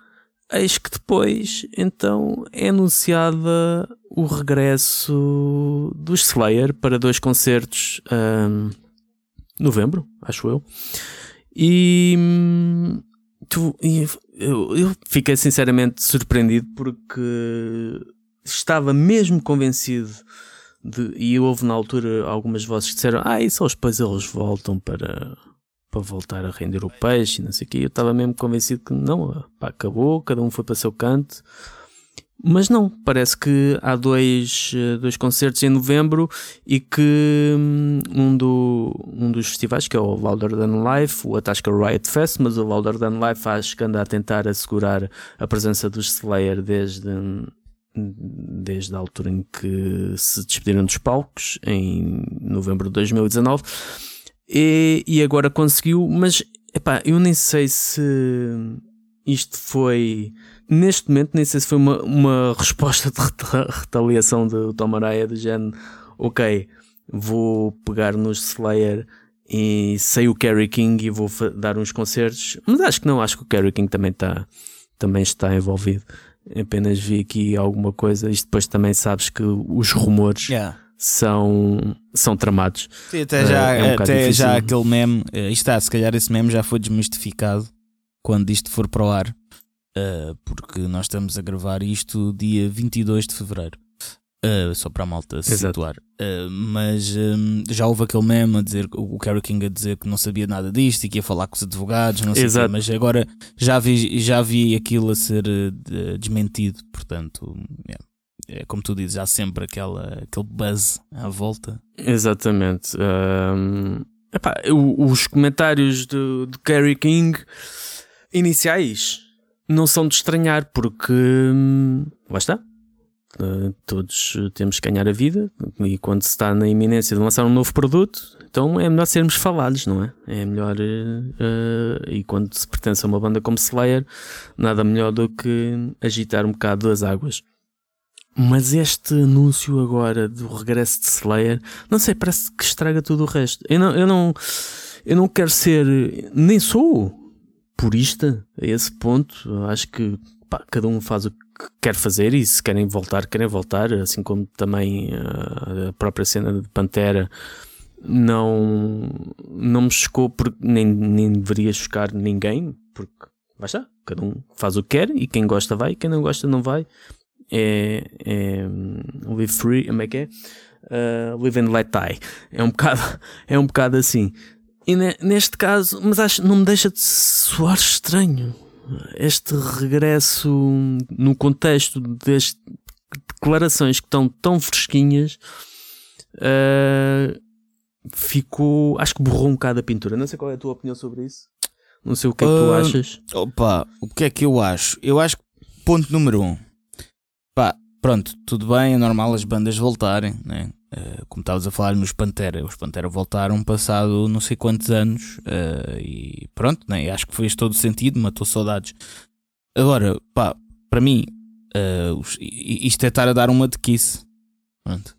Eis que depois então é anunciada o regresso dos Slayer para dois concertos um, novembro acho eu. E, tu, eu, eu fiquei sinceramente surpreendido porque estava mesmo convencido de, e houve na altura algumas vozes que disseram ah, e só depois eles voltam para, para voltar a render o peixe não sei o que. Eu estava mesmo convencido que não, pá, acabou, cada um foi para o seu canto. Mas não, parece que há dois, eh, dois concertos em novembro e que hum, um, do, um dos festivais, que é o Louder Than Life, o Atasca Riot Fest, mas o Louder Than Life acho que anda a tentar assegurar a presença dos Slayer desde, desde a altura em que se despediram dos palcos, em novembro de 2019. E, e agora conseguiu, mas epá, eu nem sei se isto foi neste momento nem sei se foi uma, uma resposta de retaliação do Tom Araya do género, ok, vou pegar nos Slayer e sei o Kerry King e vou dar uns concertos, mas acho que não, acho que o Kerry King também está também está envolvido. Apenas vi aqui alguma coisa, isto depois também sabes que os rumores yeah. são, são tramados. Sim, até já, é, é um até já aquele meme, uh, está, se calhar esse meme já foi desmistificado quando isto for para o ar uh, porque nós estamos a gravar isto dia 22 de fevereiro. Uh, só para a malta se Exato. situar. Uh, mas um, já houve aquele meme a dizer, o Kerry King a dizer que não sabia nada disto e que ia falar com os advogados, não sei Exato. Quê, mas agora já vi, já vi aquilo a ser uh, desmentido, portanto, yeah. é como tu dizes, há sempre aquela, aquele buzz à volta. Exatamente. Um, epá, os comentários do, do Kerry King iniciais não são de estranhar, porque hum, lá está. Uh, todos temos que ganhar a vida e quando se está na iminência de lançar um novo produto, então é melhor sermos falados, não é? É melhor. Uh, e quando se pertence a uma banda como Slayer, nada melhor do que agitar um bocado as águas. Mas este anúncio agora do regresso de Slayer, não sei, parece que estraga tudo o resto. Eu não, eu não, eu não quero ser, nem sou purista a esse ponto. Acho que pá, cada um faz o que quer fazer e se querem voltar, querem voltar, assim como também uh, a própria cena de Pantera não, não me chocou porque nem, nem deveria chocar ninguém, porque basta, cada um faz o que quer e quem gosta vai, quem não gosta não vai. É, é live free, como é que é? Uh, live and let die. É um bocado, é um bocado assim. E neste caso, mas acho não me deixa de soar estranho este regresso no contexto deste declarações que estão tão fresquinhas. Uh, ficou. Acho que borrou um bocado a pintura. Não sei qual é a tua opinião sobre isso. Não sei o que é que tu ah, achas. Opa, o que é que eu acho? Eu acho que ponto número um. Pá, pronto, tudo bem, é normal as bandas voltarem, né? Uh, como estavas a falar nos Pantera, os Pantera voltaram passado não sei quantos anos uh, e pronto, né? acho que fez todo sentido, matou saudades. Agora, pá, para mim, uh, isto é estar a dar uma de kiss. Pronto.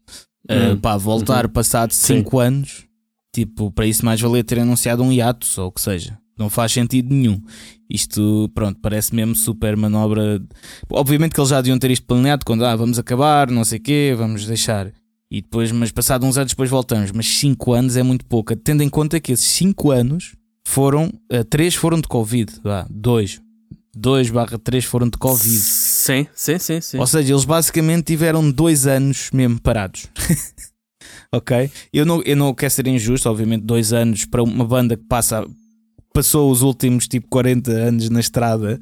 Hum. Pá, voltar uhum. passado 5 anos, tipo, para isso mais valia ter anunciado um hiato, ou o que seja. não faz sentido nenhum. Isto, pronto, parece mesmo super manobra. Obviamente que eles já deviam ter isto planeado quando ah, vamos acabar, não sei o quê, vamos deixar. E depois, mas passado uns anos depois voltamos. Mas 5 anos é muito pouco, tendo em conta que esses 5 anos foram, 3 uh, foram de Covid, 2. 2 barra 3 foram de Covid. Sim, sim, sim, sim. Ou seja, eles basicamente tiveram 2 anos mesmo parados. ok? Eu não, eu não quero ser injusto, obviamente, 2 anos para uma banda que passa, passou os últimos tipo 40 anos na estrada.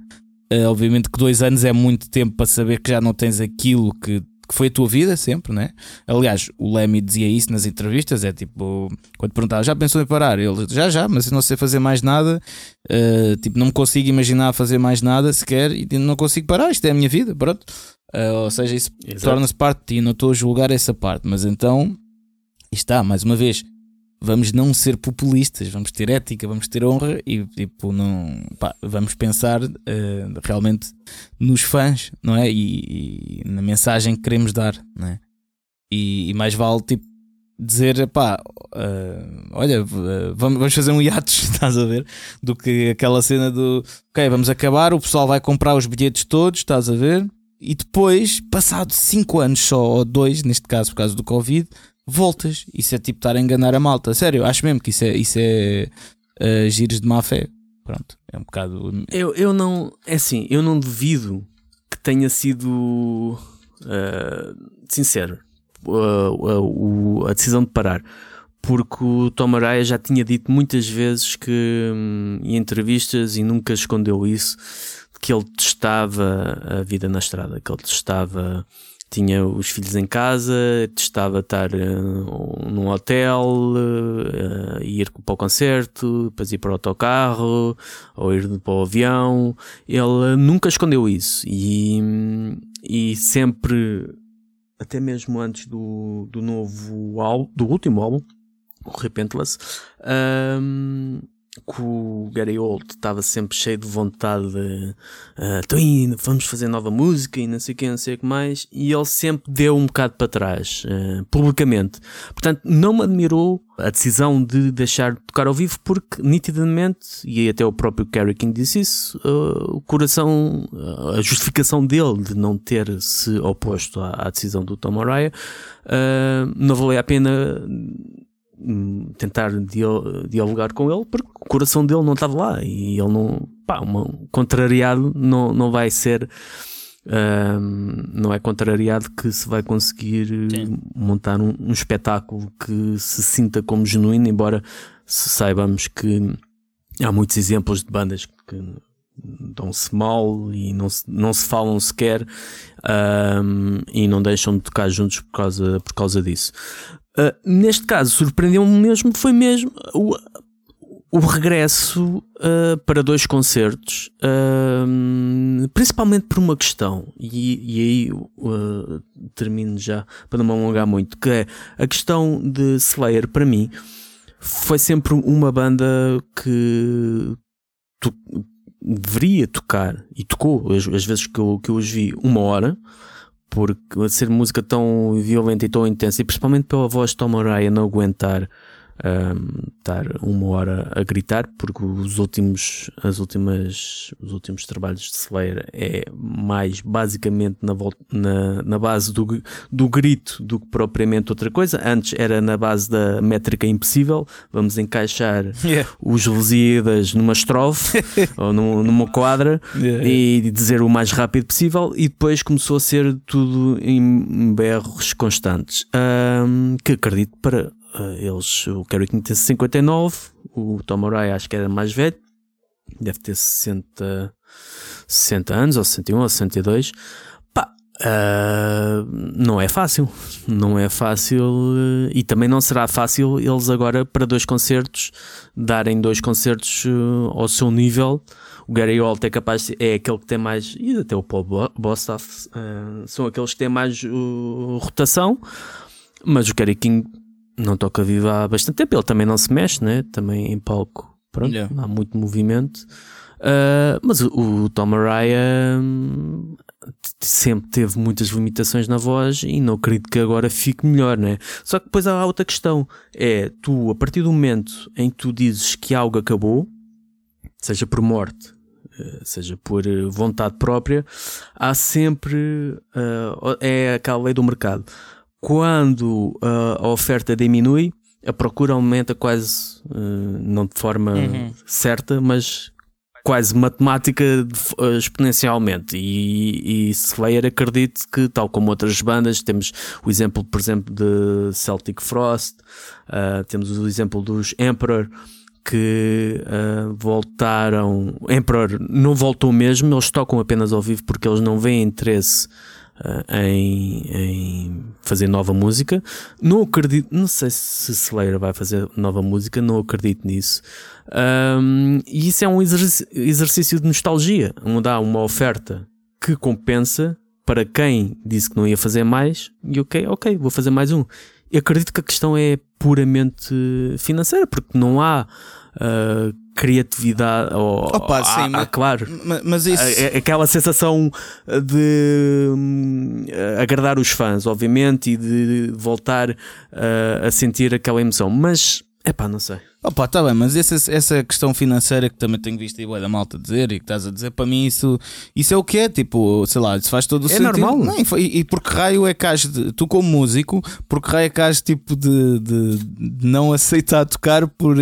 Uh, obviamente que 2 anos é muito tempo para saber que já não tens aquilo que que foi a tua vida sempre, né? Aliás, o Lemmy dizia isso nas entrevistas: é tipo, quando perguntava, já pensou em parar? Ele, já, já, mas eu não sei fazer mais nada, uh, tipo, não me consigo imaginar fazer mais nada sequer e não consigo parar, isto é a minha vida, pronto. Uh, ou seja, isso torna-se parte de ti, não estou a julgar essa parte, mas então, está, mais uma vez, vamos não ser populistas, vamos ter ética, vamos ter honra e tipo, não, pá, vamos pensar uh, realmente nos fãs, não é? E, e, na mensagem que queremos dar, não é? E, e mais vale tipo dizer, pá, uh, olha, vamos, vamos fazer um hiatus, estás a ver? Do que aquela cena do ok, vamos acabar, o pessoal vai comprar os bilhetes todos, estás a ver? E depois, passado 5 anos só, ou 2, neste caso por causa do Covid, voltas. Isso é tipo estar a enganar a malta. Sério, acho mesmo que isso é, isso é uh, giros de má fé. Pronto, é um bocado. Eu, eu não. É assim, eu não duvido que tenha sido. Uh, sincero. Uh, a decisão de parar. Porque o Tom Araya já tinha dito muitas vezes que hum, em entrevistas e nunca escondeu isso que ele testava a vida na estrada, que ele testava tinha os filhos em casa, testava estar uh, num hotel, uh, ir para o concerto, depois ir para o autocarro, ou ir para o avião. Ele nunca escondeu isso e, e sempre, até mesmo antes do, do novo álbum, do último álbum, o Repentless, um, que o Gary Old estava sempre cheio de vontade de uh, indo, vamos fazer nova música e não sei o que, não sei o que mais, e ele sempre deu um bocado para trás, uh, publicamente. Portanto, não me admirou a decisão de deixar de tocar ao vivo, porque nitidamente, e até o próprio Kerry King disse isso, uh, o coração, a justificação dele de não ter se oposto à, à decisão do Tom Araya, não valia a pena Hum, tentar dialogar com ele porque o coração dele não estava lá e ele não, pá, uma, contrariado não, não vai ser um, não é contrariado que se vai conseguir Sim. montar um, um, espetáculo que se sinta como genuíno, embora saibamos que há muitos exemplos de bandas que dão-se mal e não se, não se falam sequer um, e não deixam de tocar juntos por causa, por causa disso. Uh, neste caso, surpreendeu-me mesmo, foi mesmo o, o regresso uh, para dois concertos, uh, principalmente por uma questão, e, e aí termino já para não me alongar muito, que é a questão de Slayer, para mim, foi sempre uma banda que tu, deveria tocar, e tocou as, as vezes que eu, que eu os vi, uma hora porque ser música tão violenta e tão intensa, e principalmente pela voz de Tom Araya não aguentar um, estar uma hora a gritar, porque os últimos, as últimas, os últimos trabalhos de Slayer é mais basicamente na, na, na base do, do grito do que propriamente outra coisa. Antes era na base da métrica impossível, vamos encaixar yeah. os Lusíadas numa estrofe ou num, numa quadra yeah, e dizer o mais rápido possível, e depois começou a ser tudo em berros constantes. Um, que acredito para eles, o Kerry King tem 59, o Tom Murray acho que era mais velho, deve ter 60, 60 anos, ou 61, ou 62. Pá, uh, não é fácil, não é fácil, uh, e também não será fácil eles agora, para dois concertos, darem dois concertos ao seu nível. O Gary Holt é capaz é aquele que tem mais, e até o Paul Bostaff, são aqueles que têm mais rotação, mas o Kerry King não toca vivo há bastante tempo. Ele também não se mexe, né? Também em palco. Pronto, yeah. há muito movimento. Uh, mas o, o Tom Araya hum, sempre teve muitas limitações na voz e não acredito que agora fique melhor, né? Só que depois há outra questão: é tu, a partir do momento em que tu dizes que algo acabou, seja por morte, uh, seja por vontade própria, há sempre. é aquela lei do mercado. Quando a oferta diminui, a procura aumenta quase, não de forma uhum. certa, mas quase matemática exponencialmente. E, e Slayer acredito que, tal como outras bandas, temos o exemplo, por exemplo, de Celtic Frost, uh, temos o exemplo dos Emperor que uh, voltaram. Emperor não voltou mesmo, eles tocam apenas ao vivo porque eles não veem interesse uh, em, em, fazer nova música. Não acredito, não sei se Slayer vai fazer nova música, não acredito nisso. Um, e isso é um exercício de nostalgia, onde dá uma oferta que compensa para quem disse que não ia fazer mais, e ok, ok, vou fazer mais um. Eu acredito que a questão é puramente financeira, porque não há uh, criatividade. Ou, Opa, sim, há, mas, há, claro, mas isso... aquela sensação de um, agradar os fãs, obviamente, e de voltar uh, a sentir aquela emoção, mas é pá, não sei. Opa, tá bem, mas essa, essa questão financeira que também tenho visto aí da malta dizer e que estás a dizer, para mim isso, isso é o que é, tipo, sei lá, isso faz todo o é sentido. normal. Não, e, e porque raio é que de, tu como músico, porque raio é que has tipo de, de, de não aceitar tocar por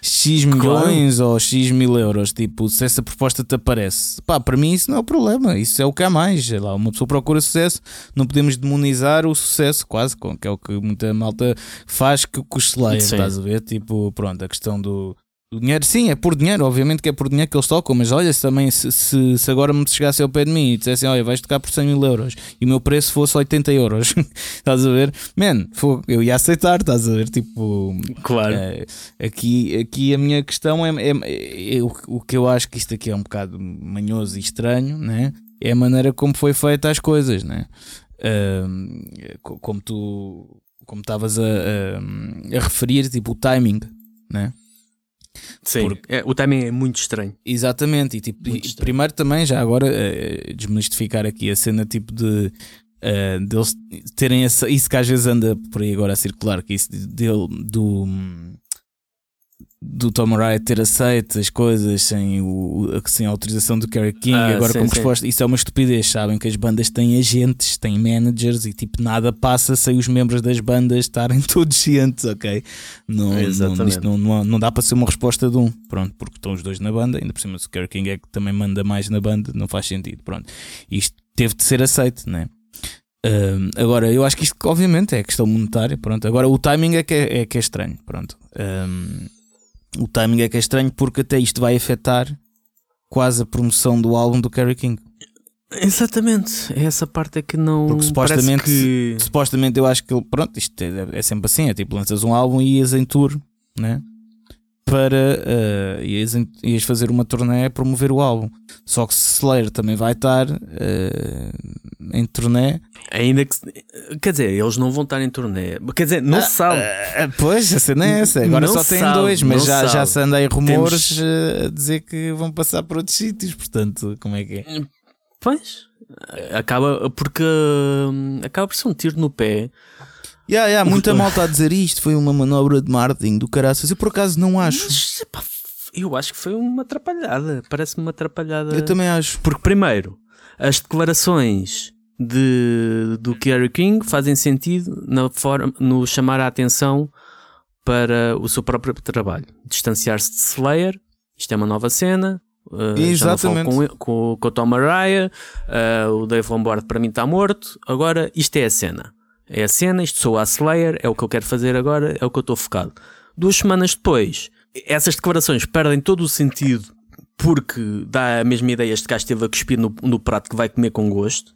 X milhões claro. ou X mil euros, tipo, se essa proposta te aparece. Pá, para mim isso não é o problema, isso é o que há mais, sei lá, uma pessoa procura sucesso, não podemos demonizar o sucesso, quase, que é o que muita malta faz que, que os estás a ver, tipo, pronto pronto, a questão do, do, dinheiro, sim, é por dinheiro, obviamente que é por dinheiro que eles tocam, mas olha, se também se, se, se agora me chegasse ao pé de mim e dissessem, olha, vais tocar por 100 mil euros e o meu preço fosse 80 euros, estás a ver? Man, eu ia aceitar, estás a ver? Tipo, claro. É, aqui, aqui a minha questão é, é, é, é o, o, que eu acho que isto aqui é um bocado manhoso e estranho, né? É a maneira como foi feita as coisas, né? Uh, como tu como estavas a, a, a, referir, tipo o timing, né? Sim, Porque, é, o timing é muito estranho. Exatamente, e tipo, e, primeiro também, já agora, uh, desmistificar aqui a cena tipo de uh, deles terem essa, isso que às vezes anda por aí agora a circular, que isso dele, do do Tom Araya ter aceito as coisas sem, o, sem a autorização do Kerry King, ah, agora sim, como sim. resposta, isso é uma estupidez. Sabem que as bandas têm agentes, têm managers e tipo nada passa sem os membros das bandas estarem todos cientes, ok? Não, não, não, não, não, dá para ser uma resposta de um, pronto, porque estão os dois na banda, ainda por cima se o Kerry King é que também manda mais na banda, não faz sentido, pronto. Isto teve de ser aceito, né? Uh, agora, eu acho que isto, obviamente, é questão monetária. Pronto. Agora, o timing é que é, é, que é estranho. Pronto. Um, o timing é que é estranho porque até isto vai afetar quase a promoção do álbum do Kerry King. Exatamente, é essa parte é que não. Porque supostamente, que... supostamente eu acho que pronto, isto é, é, sempre assim: é tipo lanças um álbum e ias em tour, né? Para uh, ias, ias fazer uma turnê promover o álbum. Só que Slayer também vai estar uh, em turnê Ainda que. Quer dizer, eles não vão estar em turnê. Quer dizer, não ah, se sabe. Ah, pois, a cena é essa. Agora não só tem dois, mas já, já se anda aí rumores Temos... A dizer que vão passar para outros sítios. Portanto, como é que é? Pois. Acaba porque. Hum, acaba por ser um tiro no pé. Yeah, yeah, muita malta a dizer isto foi uma manobra de marketing do caraças. Eu por acaso não acho. Mas, pá, eu acho que foi uma atrapalhada. Parece-me uma atrapalhada. Eu também acho. Porque, primeiro, as declarações de, do Kerry King fazem sentido na forma, no chamar a atenção para o seu próprio trabalho. Distanciar-se de Slayer, isto é uma nova cena. Uh, Exatamente. Com, com, com o Tom Araya, uh, o Dave Lombardo para mim está morto. Agora, isto é a cena. É a cena, isto sou a Slayer, é o que eu quero fazer agora, é o que eu estou focado. Duas semanas depois, essas declarações perdem todo o sentido porque dá a mesma ideia, este gajo esteve a cuspir no, no prato que vai comer com gosto.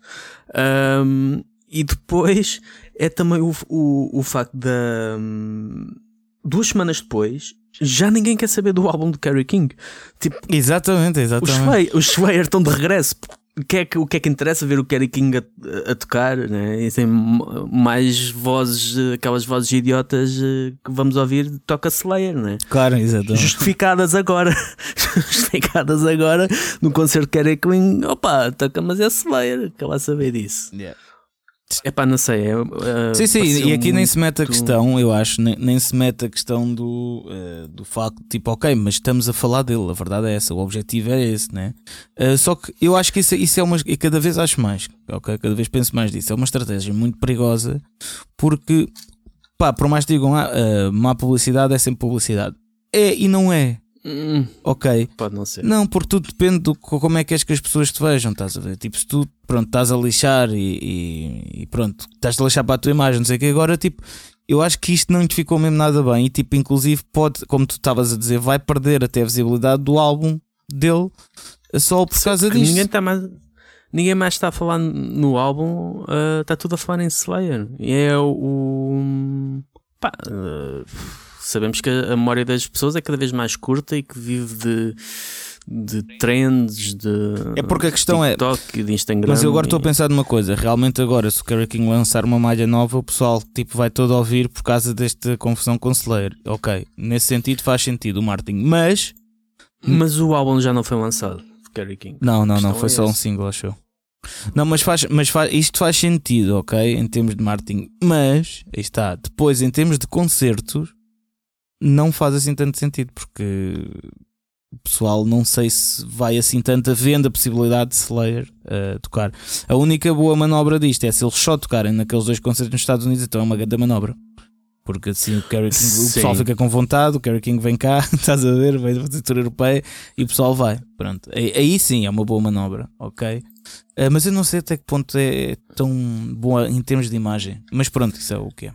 Um, e depois é também o, o, o facto de um, duas semanas depois já ninguém quer saber do álbum de Kerry King. Tipo, exatamente, exatamente. Os Slayer estão de regresso o que, é que, o que é que interessa ver o Kerry King a, a tocar, né? E tem mais vozes, aquelas vozes idiotas eh, que vamos ouvir, toca Slayer, né? Claro, exatamente. Justificadas agora, justificadas agora no concerto de Kerry King, opa, toca, mas é Slayer, que lá saber disso. Yeah. É pá, não sei. É, uh, sim, sim, e aqui muito... nem se mete a questão, eu acho, nem, nem se mete a questão do, uh, do facto, tipo, ok, mas estamos a falar dele, a verdade é essa, o objetivo é esse, né? Uh, só que eu acho que isso, isso é uma. E cada vez acho mais, ok? Cada vez penso mais disso. É uma estratégia muito perigosa, porque, pá, por mais que digam, ah, uh, má publicidade é sempre publicidade. É e não é. Hum, ok. Pode não ser. Não, porque tudo depende de como é que és que as pessoas te vejam, estás a ver? Tipo, se tu, pronto, estás a lixar e, e, e pronto, estás a lixar para a tua imagem, não sei o que, agora, tipo, eu acho que isto não te ficou mesmo nada bem e, tipo, inclusive pode, como tu estavas a dizer, vai perder até a visibilidade do álbum dele só por causa disso. Ninguém está mais. Ninguém mais está a falar no álbum, uh, está tudo a falar em Slayer. E é o. o pá, uh, sabemos que a memória das pessoas é cada vez mais curta e que vive de, de trends, de é porque a questão é TikTok, é de Instagram. Mas eu agora estou a pensar numa coisa: realmente, agora, se o Kerry King lançar uma malha nova, o pessoal tipo, vai todo ouvir por causa desta confusão com Slayer. Ok, nesse sentido faz sentido o Martin, mas. Mas o álbum já não foi lançado, Kerry King. Não, não, não, foi é só um single, achou. Não, mas, faz, mas faz, isto faz sentido, ok? Em termos de marketing. Mas, aí está, depois em termos de concertos, não faz assim tanto sentido, porque o pessoal não sei se vai assim tanto vendo a possibilidade de Slayer uh, tocar. A única boa manobra disto é se eles só tocarem naqueles dois concertos nos Estados Unidos, então é uma grande manobra. Porque assim o, King, o pessoal fica com vontade, o Kerry King vem cá, estás a ver, vem da cultura europeia e o pessoal vai. Pronto. Aí, aí sim é uma boa manobra, ok? Uh, mas eu não sei até que ponto é tão boa em termos de imagem. Mas pronto, isso é o que é.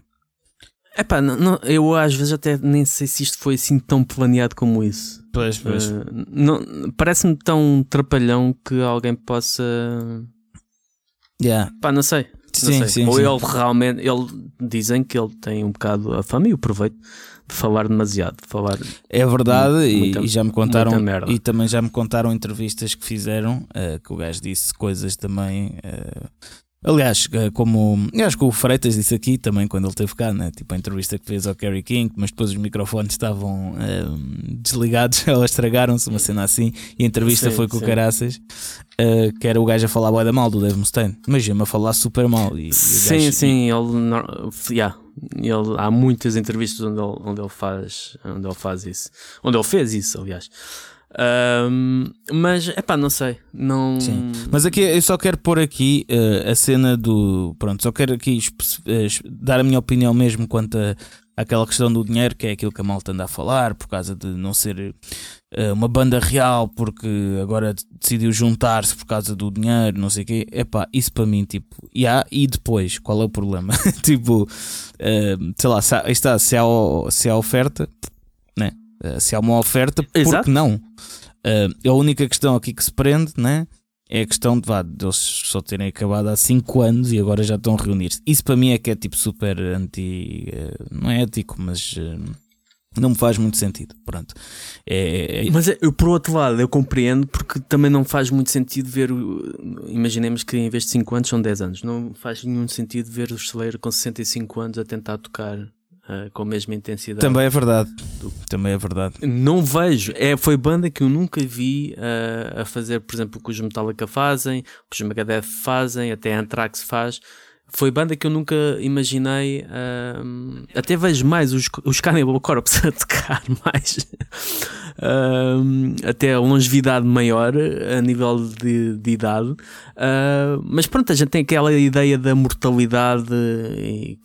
Epá, não, não, eu às vezes até nem sei se isto foi assim tão planeado como isso. Pois, pois. Uh, Parece-me tão trapalhão que alguém possa. Yeah. Pá, não sei. Não sim, sei. sim, Ou sim. ele realmente. Ele, dizem que ele tem um bocado a fama e o proveito de falar demasiado. De falar é verdade, e, e, já me contaram. E também já me contaram entrevistas que fizeram uh, que o gajo disse coisas também. Uh, Aliás, eh, como acho que o Freitas disse aqui também quando ele teve cá, né? tipo a entrevista que fez ao Kerry King, mas depois os microfones estavam uh, desligados ou estragaram-se, uma cena assim, e a entrevista sim, foi com sim. o Caraças, uh, que era o gajo a falar boa da mal do Dave Mustaine. Imagina-me a falar super mal. E, sim, gajo, sim, e... ele, yeah, ele, há muitas entrevistas onde ele, onde ele faz onde ele faz isso, onde ele fez isso, aliás. Um, mas é pá, não sei. Não... Sim. Mas aqui eu só quero pôr aqui uh, a cena do. Pronto, só quero aqui uh, dar a minha opinião mesmo quanto a, àquela questão do dinheiro, que é aquilo que a malta anda a falar, por causa de não ser uh, uma banda real, porque agora decidiu juntar-se por causa do dinheiro, não sei o quê. É pá, isso para mim, tipo, yeah, e depois, qual é o problema? tipo, sei lá, se há, está, se há, se há oferta, né? Uh, se há uma oferta, Exato. porque não? Uh, a única questão aqui que se prende né, é a questão de, vá, de eles só terem acabado há 5 anos e agora já estão a reunir-se. Isso para mim é que é tipo super anti. Uh, não é ético, mas. não me faz muito sentido. Pronto. É, é... Mas eu, por outro lado, eu compreendo porque também não faz muito sentido ver. Imaginemos que em vez de 5 anos são 10 anos. Não faz nenhum sentido ver o Slayer com 65 anos a tentar tocar uh, com a mesma intensidade. Também é verdade. Do... Também é verdade. Não vejo. É, foi banda que eu nunca vi uh, a fazer, por exemplo, o que os Metallica fazem, o que os Megadeth fazem, até a Anthrax faz foi banda que eu nunca imaginei. Uh, até vejo mais os, os Cannibal Corpse a tocar mais, uh, até a longevidade maior a nível de, de idade. Uh, mas pronto, a gente tem aquela ideia da mortalidade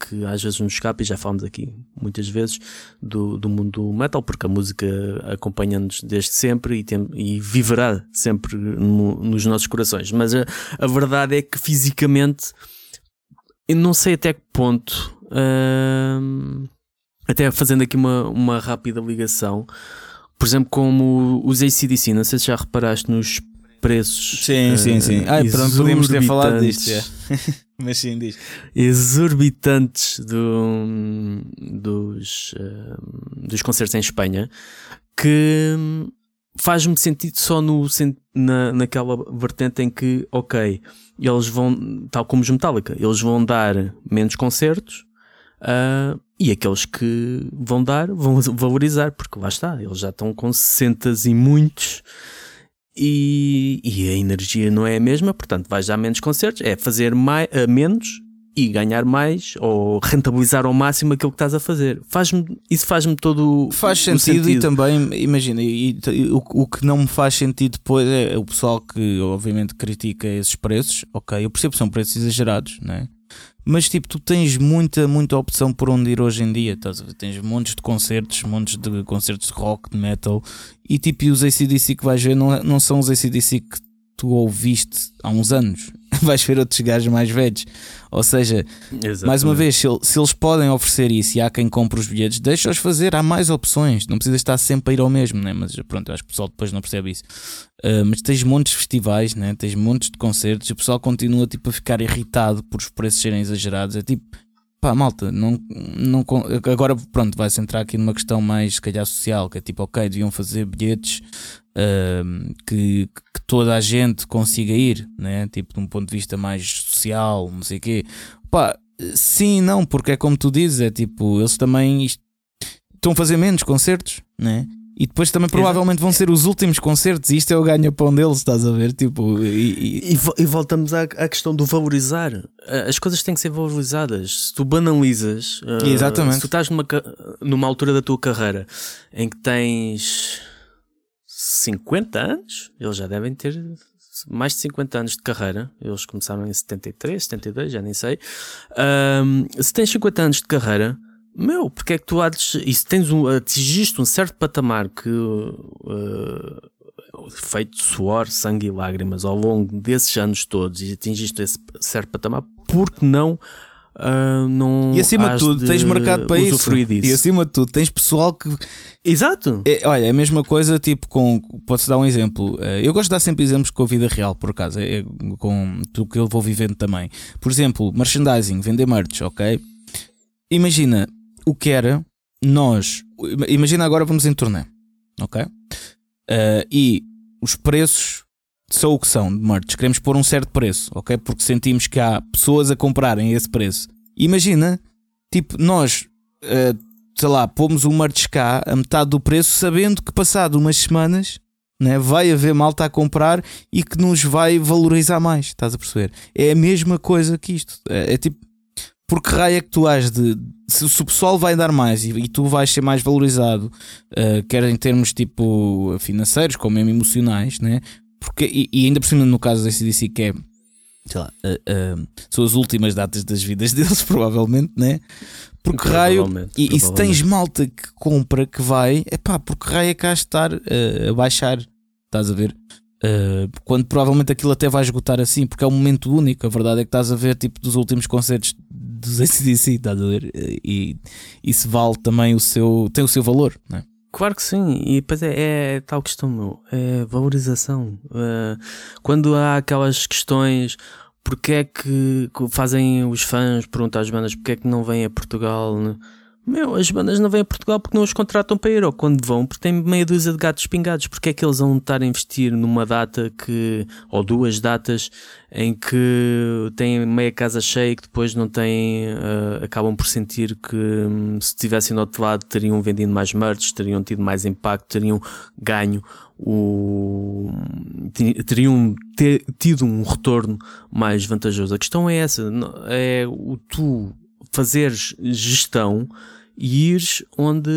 que às vezes nos escapa, e já falamos aqui muitas vezes do, do mundo do metal, porque a música acompanha-nos desde sempre e, tem, e viverá sempre no, nos nossos corações. Mas a, a verdade é que fisicamente eu não sei até que ponto, até fazendo aqui uma, uma rápida ligação, por exemplo, como os ACDC, não sei se já reparaste nos preços. Sim, uh, sim, sim. Ai, pronto, podíamos ter falado disto. É. Mas sim, diz. Exorbitantes do, dos, uh, dos concertos em Espanha que faz-me sentido só no, na, naquela vertente em que, ok, eles vão, tal como os Metallica, eles vão dar menos concertos uh, e aqueles que vão dar vão valorizar, porque lá está, eles já estão com 60 e muitos e, e a energia não é a mesma, portanto vais dar menos concertos, é fazer mais, menos e ganhar mais ou rentabilizar ao máximo aquilo que estás a fazer. Faz isso faz-me todo faz sentido, sentido, e também, imagina, e, e, o, o que não me faz sentido depois é o pessoal que obviamente critica esses preços, ok, eu percebo que são preços exagerados, né? Mas tipo, tu tens muita, muita opção por onde ir hoje em dia, estás a ver? Tens montes de concertos, montes de concertos de rock, de metal, e tipo, e os ACDC que vais ver não, é, não são os ACDC que tu ouviste há uns anos. vais ver outros gajos mais velhos. Ou seja, Exatamente. mais uma vez, se, se, eles podem oferecer isso e há quem compre os bilhetes, deixa-os fazer, há mais opções. Não precisa estar sempre a ir ao mesmo, né? mas pronto, acho que o pessoal depois não percebe isso. Uh, mas tens montes de festivais, né? tens montes de concertos e o pessoal continua tipo, a ficar irritado por os preços serem exagerados. É tipo, pá, malta, não, não, agora pronto, vai-se entrar aqui numa questão mais, se calhar, social, que é tipo, ok, deviam fazer bilhetes uh, que, que, toda a gente consiga ir, né? tipo de um ponto de vista mais social, não sei o quê. Pá, sim, não, porque é como tu dizes, é tipo, eles também estão a fazer menos concertos, né? E depois também provavelmente vão ser os últimos concertos e isto é o ganha-pão deles, estás a ver? Tipo, e, e... e, voltamos à, à, questão do valorizar. As coisas têm que ser valorizadas. Se tu banalizas, uh, Exatamente. se tu estás numa, numa altura da tua carreira em que tens 50 anos, eles já devem ter mais de 50 anos de carreira. Eles começaram em 73, 72, já nem sei. Um, se tens 50 anos de carreira, meu, porque é que tu há E se tens um, atingiste um certo patamar que. Uh, feito suor, sangue e lágrimas ao longo desses anos todos e atingiste esse certo patamar, porque não Uh, não e acima de tudo de tens mercado para isso disso. e acima de tudo tens pessoal que exato. É, olha é a mesma coisa tipo com posso dar um exemplo. Uh, eu gosto de dar sempre exemplos com a vida real por acaso é, é com tudo que eu vou vivendo também. Por exemplo merchandising vender merch ok? Imagina o que era nós imagina agora vamos em turnê ok? Uh, e os preços são o que são de merch. Queremos pôr um certo preço, ok? Porque sentimos que há pessoas a comprarem esse preço. Imagina, tipo, nós, uh, sei lá, pomos o merch cá a metade do preço, sabendo que passado umas semanas né, vai haver malta a comprar e que nos vai valorizar mais. Estás a perceber? É a mesma coisa que isto. É, é tipo, porque raio é que tu has de. Se, se, o pessoal vai dar mais e, e tu vais ser mais valorizado, uh, quer em termos tipo financeiros, como mesmo emocionais, né? Porque, e, e, ainda por cima, no caso da CDC, que é, sei lá, uh, uh, são as últimas datas das vidas deles, provavelmente, né? Porque raio, e, e, se tens malta que compra, que vai, é pá, porque raio é cá estar uh, a baixar, estás a ver? quando provavelmente aquilo até vai esgotar assim, porque é um momento único. A verdade é que estás a ver, tipo, dos últimos concertos dos ACDC, estás a ver? E isso vale também o seu, tem o seu valor, né? Claro que sim, e depois é, é tal questão, meu, é valorização. Uh, quando há aquelas questões, porque é que fazem os fãs perguntar às bandas porque é que não vêm a Portugal? Né? Meu, as bandas não vêm a Portugal porque não os contratam para ir, ou quando vão, porque têm meia dúzia de gatos pingados. Porque é que eles vão estar a investir numa data que, ou duas datas, em que têm meia casa cheia e que depois não têm, uh, acabam por sentir que um, se estivessem do outro lado teriam vendido mais merch, teriam tido mais impacto, teriam ganho o, teriam ter, tido um retorno mais vantajoso. A questão é essa, é o tu fazeres gestão e ires onde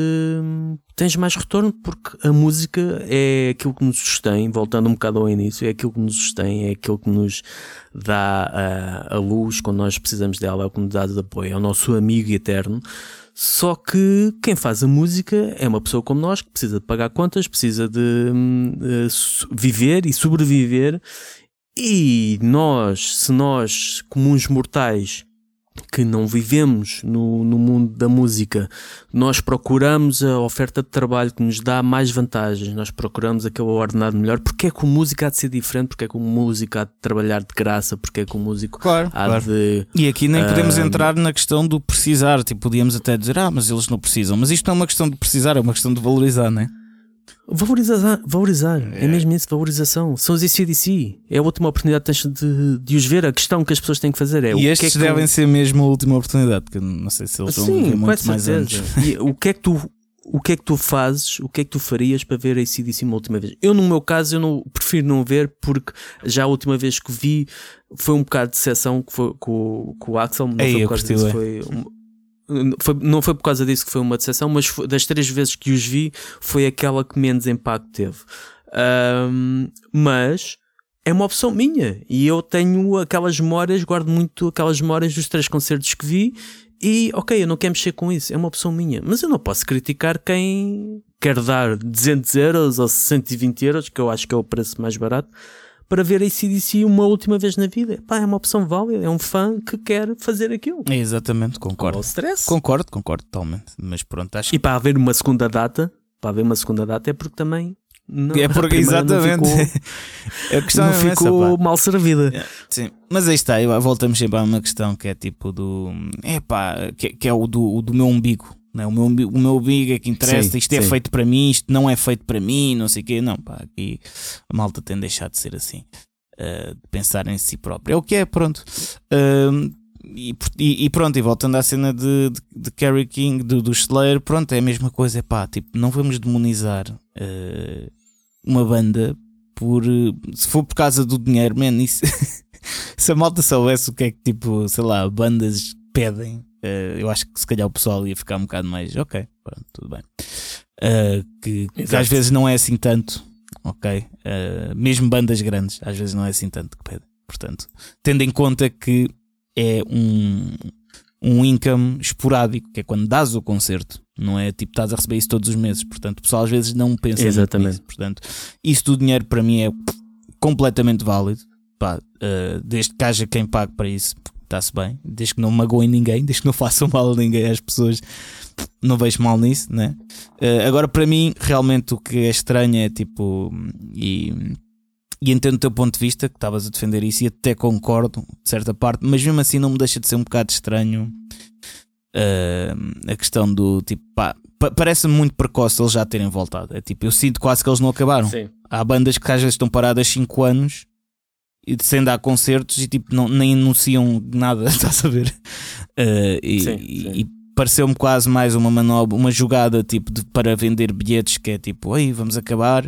tens mais retorno, porque a música é aquilo que nos sustém, voltando um bocado ao início, é aquilo que nos sustém, é aquilo que nos dá a, a luz quando nós precisamos dela, é o que nos dá de apoio, é o nosso amigo eterno. Só que quem faz a música é uma pessoa como nós que precisa de pagar contas, precisa de, de hum, viver e sobreviver. E nós, se nós, comuns mortais, que não vivemos no, no mundo da música, nós procuramos a oferta de trabalho que nos dá mais vantagens, nós procuramos aquele ordenado melhor, porque é que o músico há de ser diferente, porque é que o músico há de trabalhar de graça, porque é que o músico claro, há claro. de. E aqui nem podemos uh, entrar na questão do precisar, tipo, podíamos até dizer, ah, mas eles não precisam, mas isto não é uma questão de precisar, é uma questão de valorizar, não é? Valorizar, valorizar. É. é mesmo isso, valorização. São os ICDC. É a última oportunidade que tens de, de os ver. A questão que as pessoas têm que fazer é. E o estes que é que devem ser mesmo a última oportunidade, porque não sei se eles vão viver muito mais anos. E o que é que tu. o que é que tu fazes, o que é que tu farias para ver a ACDC uma última vez? Eu, no meu caso, eu não, prefiro não ver porque já a última vez que vi foi um bocado de decepção foi, com, com o Axel, não Ei, foi por causa disso, foi, um- foi- não foi por causa disso que foi uma decepção, mas foi- das três vezes que os vi, foi aquela que menos impacto teve. Ahm, mas é uma opção minha e eu tenho aquelas memórias, guardo muito aquelas memórias dos três concertos que vi e ok, eu não quero mexer com isso, é uma opção minha, mas eu não posso criticar quem quer dar 200 euros ou 120 euros, que eu acho que é o preço mais barato, para ver a ACDC uma última vez na vida. Pá, é uma opção válida, é um fã que quer fazer aquilo. É, exatamente, concordo. o stress? Concordo, concordo totalmente. Mas pronto, acho E para haver uma segunda data, para haver uma segunda data é porque também não, é porque exatamente. não ficou, a questão não é essa, ficou pá. mal servida. Yeah, Sim, mas aí está, voltamos sempre a uma questão que é tipo do. É pá, que, que é o do, o do meu umbigo. Né? O, meu, o meu umbigo é que interessa, Sim, isto é sim. feito para mim, isto não é feito para mim, não sei o quê. Não, pá, aqui a malta tem deixado de ser assim, eh, de pensar em si próprio. É o que é, pronto. Ahm, e, e- pronto, e voltando à cena de, de, de Carrie King, do, do Slayer, pronto, é a mesma coisa, é pá, tipo, não vamos demonizar eh, uma banda por eh, se for por causa do dinheiro, man, isso se a malta soubesse o que é que tipo, sei lá, bandas pedem, eh, eu acho que se calhar o pessoal ia ficar um bocado mais ok, pronto, tudo bem. Eh, que, que às vezes não é assim tanto, ok? Eh, mesmo bandas grandes, às vezes não é assim tanto que pedem. Portanto, tendo em conta que é um, um income esporádico, que é quando dás o concerto, não é tipo estás a receber isso todos os meses. Portanto, o pessoal às vezes não pensa Exatamente. nisso. Portanto, isso do dinheiro para mim é completamente válido. Pá, desde que haja quem pague para isso, está-se bem. Desde que não magoem ninguém, desde que não façam mal a ninguém às pessoas, não vejo mal nisso, né? Eh, agora, para mim, realmente o que é estranho é tipo. E, e entendo o teu ponto de vista, que estavas a defender isso, e até concordo, de certa parte, mas mesmo assim não me deixa de ser um bocado estranho eh, a questão do tipo, pá, pa- parece-me muito precoce eles já terem voltado. É tipo, eu sinto quase que eles não acabaram. Sim. Há bandas que às vezes estão paradas 5 anos e sem dar concertos e tipo não, nem anunciam nada, estás a ver? Eh, e, Sim, sim. e pareceu-me quase mais uma manobra, uma jogada tipo de- para vender bilhetes que é tipo, ei, vamos acabar.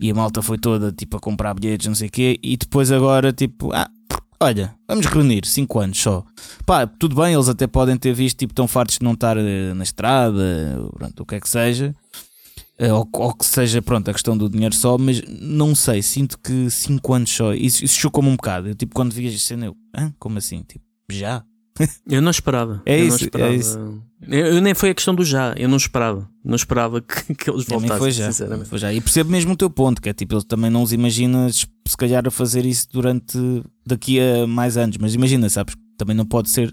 E a malta foi toda tipo a comprar bilhetes, não sei o quê, e depois agora tipo, ah, olha, vamos reunir 5 anos só. Pá, tudo bem, eles até podem ter visto tipo tão fartos de não estar eh, na estrada, pronto, o que é que seja. Eh, Ou, ou que seja, pronto, a questão do dinheiro só, mas não sei, sinto que 5 anos só, isso, isso chocou-me um bocado. Eu, tipo, quando vi a cena, eu, Hã? como assim? Tipo, já? Eu não esperava. É eu isso, não esperava. é isso. Eu, eu nem foi a questão do já, eu não esperava. Não esperava que, que eles voltassem, foi já, sinceramente. foi já. E percebo mesmo o teu ponto, que é tipo, ele também não os imagina se calhar a fazer isso durante daqui a mais anos, mas imagina, sabes? Também não pode ser,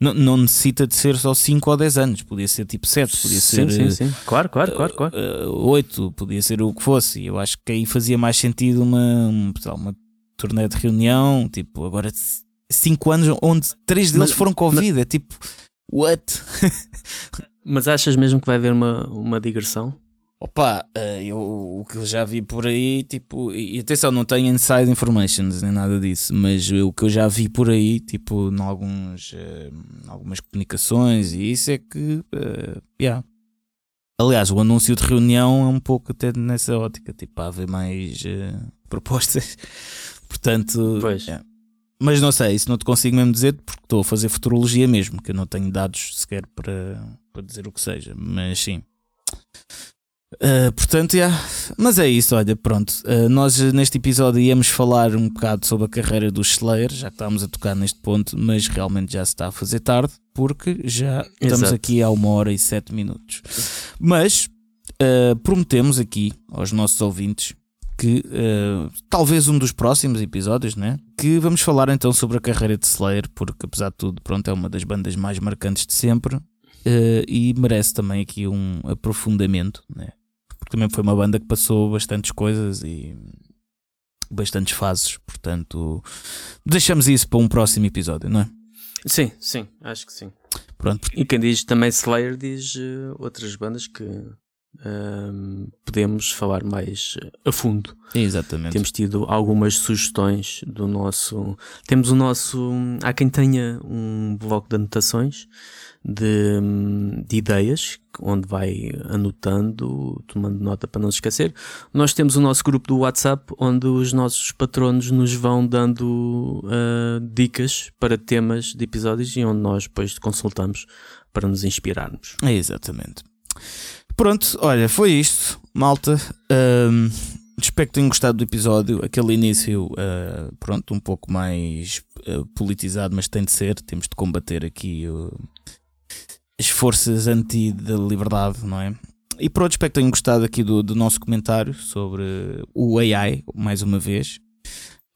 não, não necessita de ser só 5 ou 10 anos, podia ser tipo 7, podia sim, ser sim, sim. Claro, claro, claro, claro. 8, podia ser o que fosse. Eu acho que aí fazia mais sentido uma, um, uma turnê de reunião. Tipo, agora 5 anos onde 3 deles Mas- foram Covid. É tipo, what? Mas achas mesmo que vai haver uma, uma digressão? Opa, eh, eu, o que eu já vi por aí, tipo, e atenção, não tenho inside informations nem nada disso, mas o que eu já vi por aí, tipo, em alguns, eh, algumas comunicações e isso é que, eh, yeah. Aliás, o anúncio de reunião é um pouco até nessa ótica, tipo, há haver mais eh, propostas, portanto, Pois. yeah. mas não sei, isso não te consigo mesmo dizer porque estou a fazer futurologia mesmo, que eu não tenho dados sequer para, para dizer o que seja, mas sim. Uh, portanto, yeah. mas é isso, olha, pronto. Uh, nós neste episódio íamos falar um bocado sobre a carreira do Slayer, já que estávamos a tocar neste ponto, mas realmente já se está a fazer tarde, porque já estamos Exato. aqui há uma hora e sete minutos. Mas uh, prometemos aqui aos nossos ouvintes que talvez um dos próximos episódios, né? Que vamos falar então sobre a carreira de Slayer, porque apesar de tudo, pronto, é uma das bandas mais marcantes de sempre uh, e merece também aqui um aprofundamento, né? Porque também foi uma banda que passou bastantes coisas e bastantes fases, portanto, deixamos isso para um próximo episódio, não é? Sim, sim, acho que sim. Pronto, E quem diz também Slayer diz eh, outras bandas que ehm, podemos falar mais eh, a fundo. exatamente. Temos tido algumas sugestões do nosso. Temos o nosso. Há quem tenha um bloco de anotações de, de, ideias, onde vai anotando, tomando nota para não se esquecer. Nós temos o nosso grupo do WhatsApp, onde os nossos patronos nos vão dando uh, dicas para temas de episódios e onde nós depois consultamos para nos inspirarmos. É exatamente. Pronto, olha, foi isto, malta. Um, espero que tenham gostado do episódio. Aquele início, uh, pronto, um pouco mais uh, politizado, mas tem de ser. Temos de combater aqui uh, as forças anti da liberdade, não é? E pronto, espero que tenham gostado aqui do, do nosso comentário sobre o AI, mais uma vez,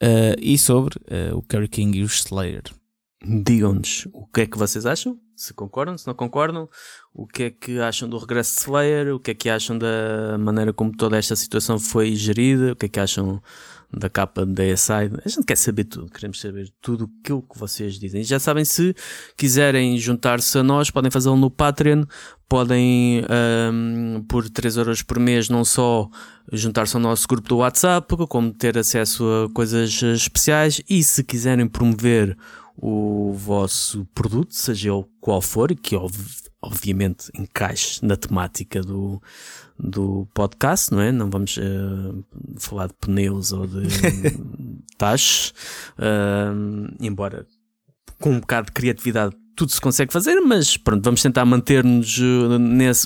uh, e sobre o Kerry King e o Slayer. Digam-nos o que é que vocês acham, se concordam, se não concordam, o que é que acham do regresso de Slayer, o que é que acham da maneira como toda esta situação foi gerida, o que é que acham da capa da ASI. A gente quer saber tudo, queremos saber tudo aquilo que vocês dizem. Já sabem, se quiserem juntar-se a nós, podem fazê-lo no Patreon, podem um, por 3 euros por mês não só juntar-se ao nosso grupo do WhatsApp, como ter acesso a coisas especiais e se quiserem promover o vosso produto, seja ele qual for, que obviamente encaixe na temática do, do podcast, não é? Não vamos uh, falar de pneus ou de taxas, uh, embora com um bocado de criatividade tudo se consegue fazer, mas pronto, vamos tentar manter-nos uh,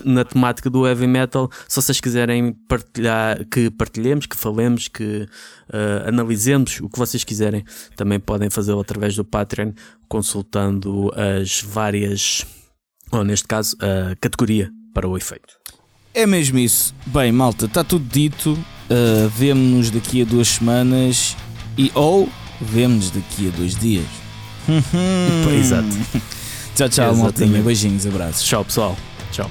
na temática do heavy metal. Se vocês quiserem partilhar, que partilhemos, que falemos, que uh, analisemos o que vocês quiserem, também podem fazê-lo através do Patreon, consultando as várias, ou neste caso, a categoria para o efeito. É mesmo isso. Bem, malta, está tudo dito. Uh, vemo-nos daqui a duas semanas e ou vemo-nos daqui a dois dias. Uhum. Exato. É. Tchau, tchau, Exatamente. maltinha. Beijinhos, abraços. Tchau, pessoal. Tchau.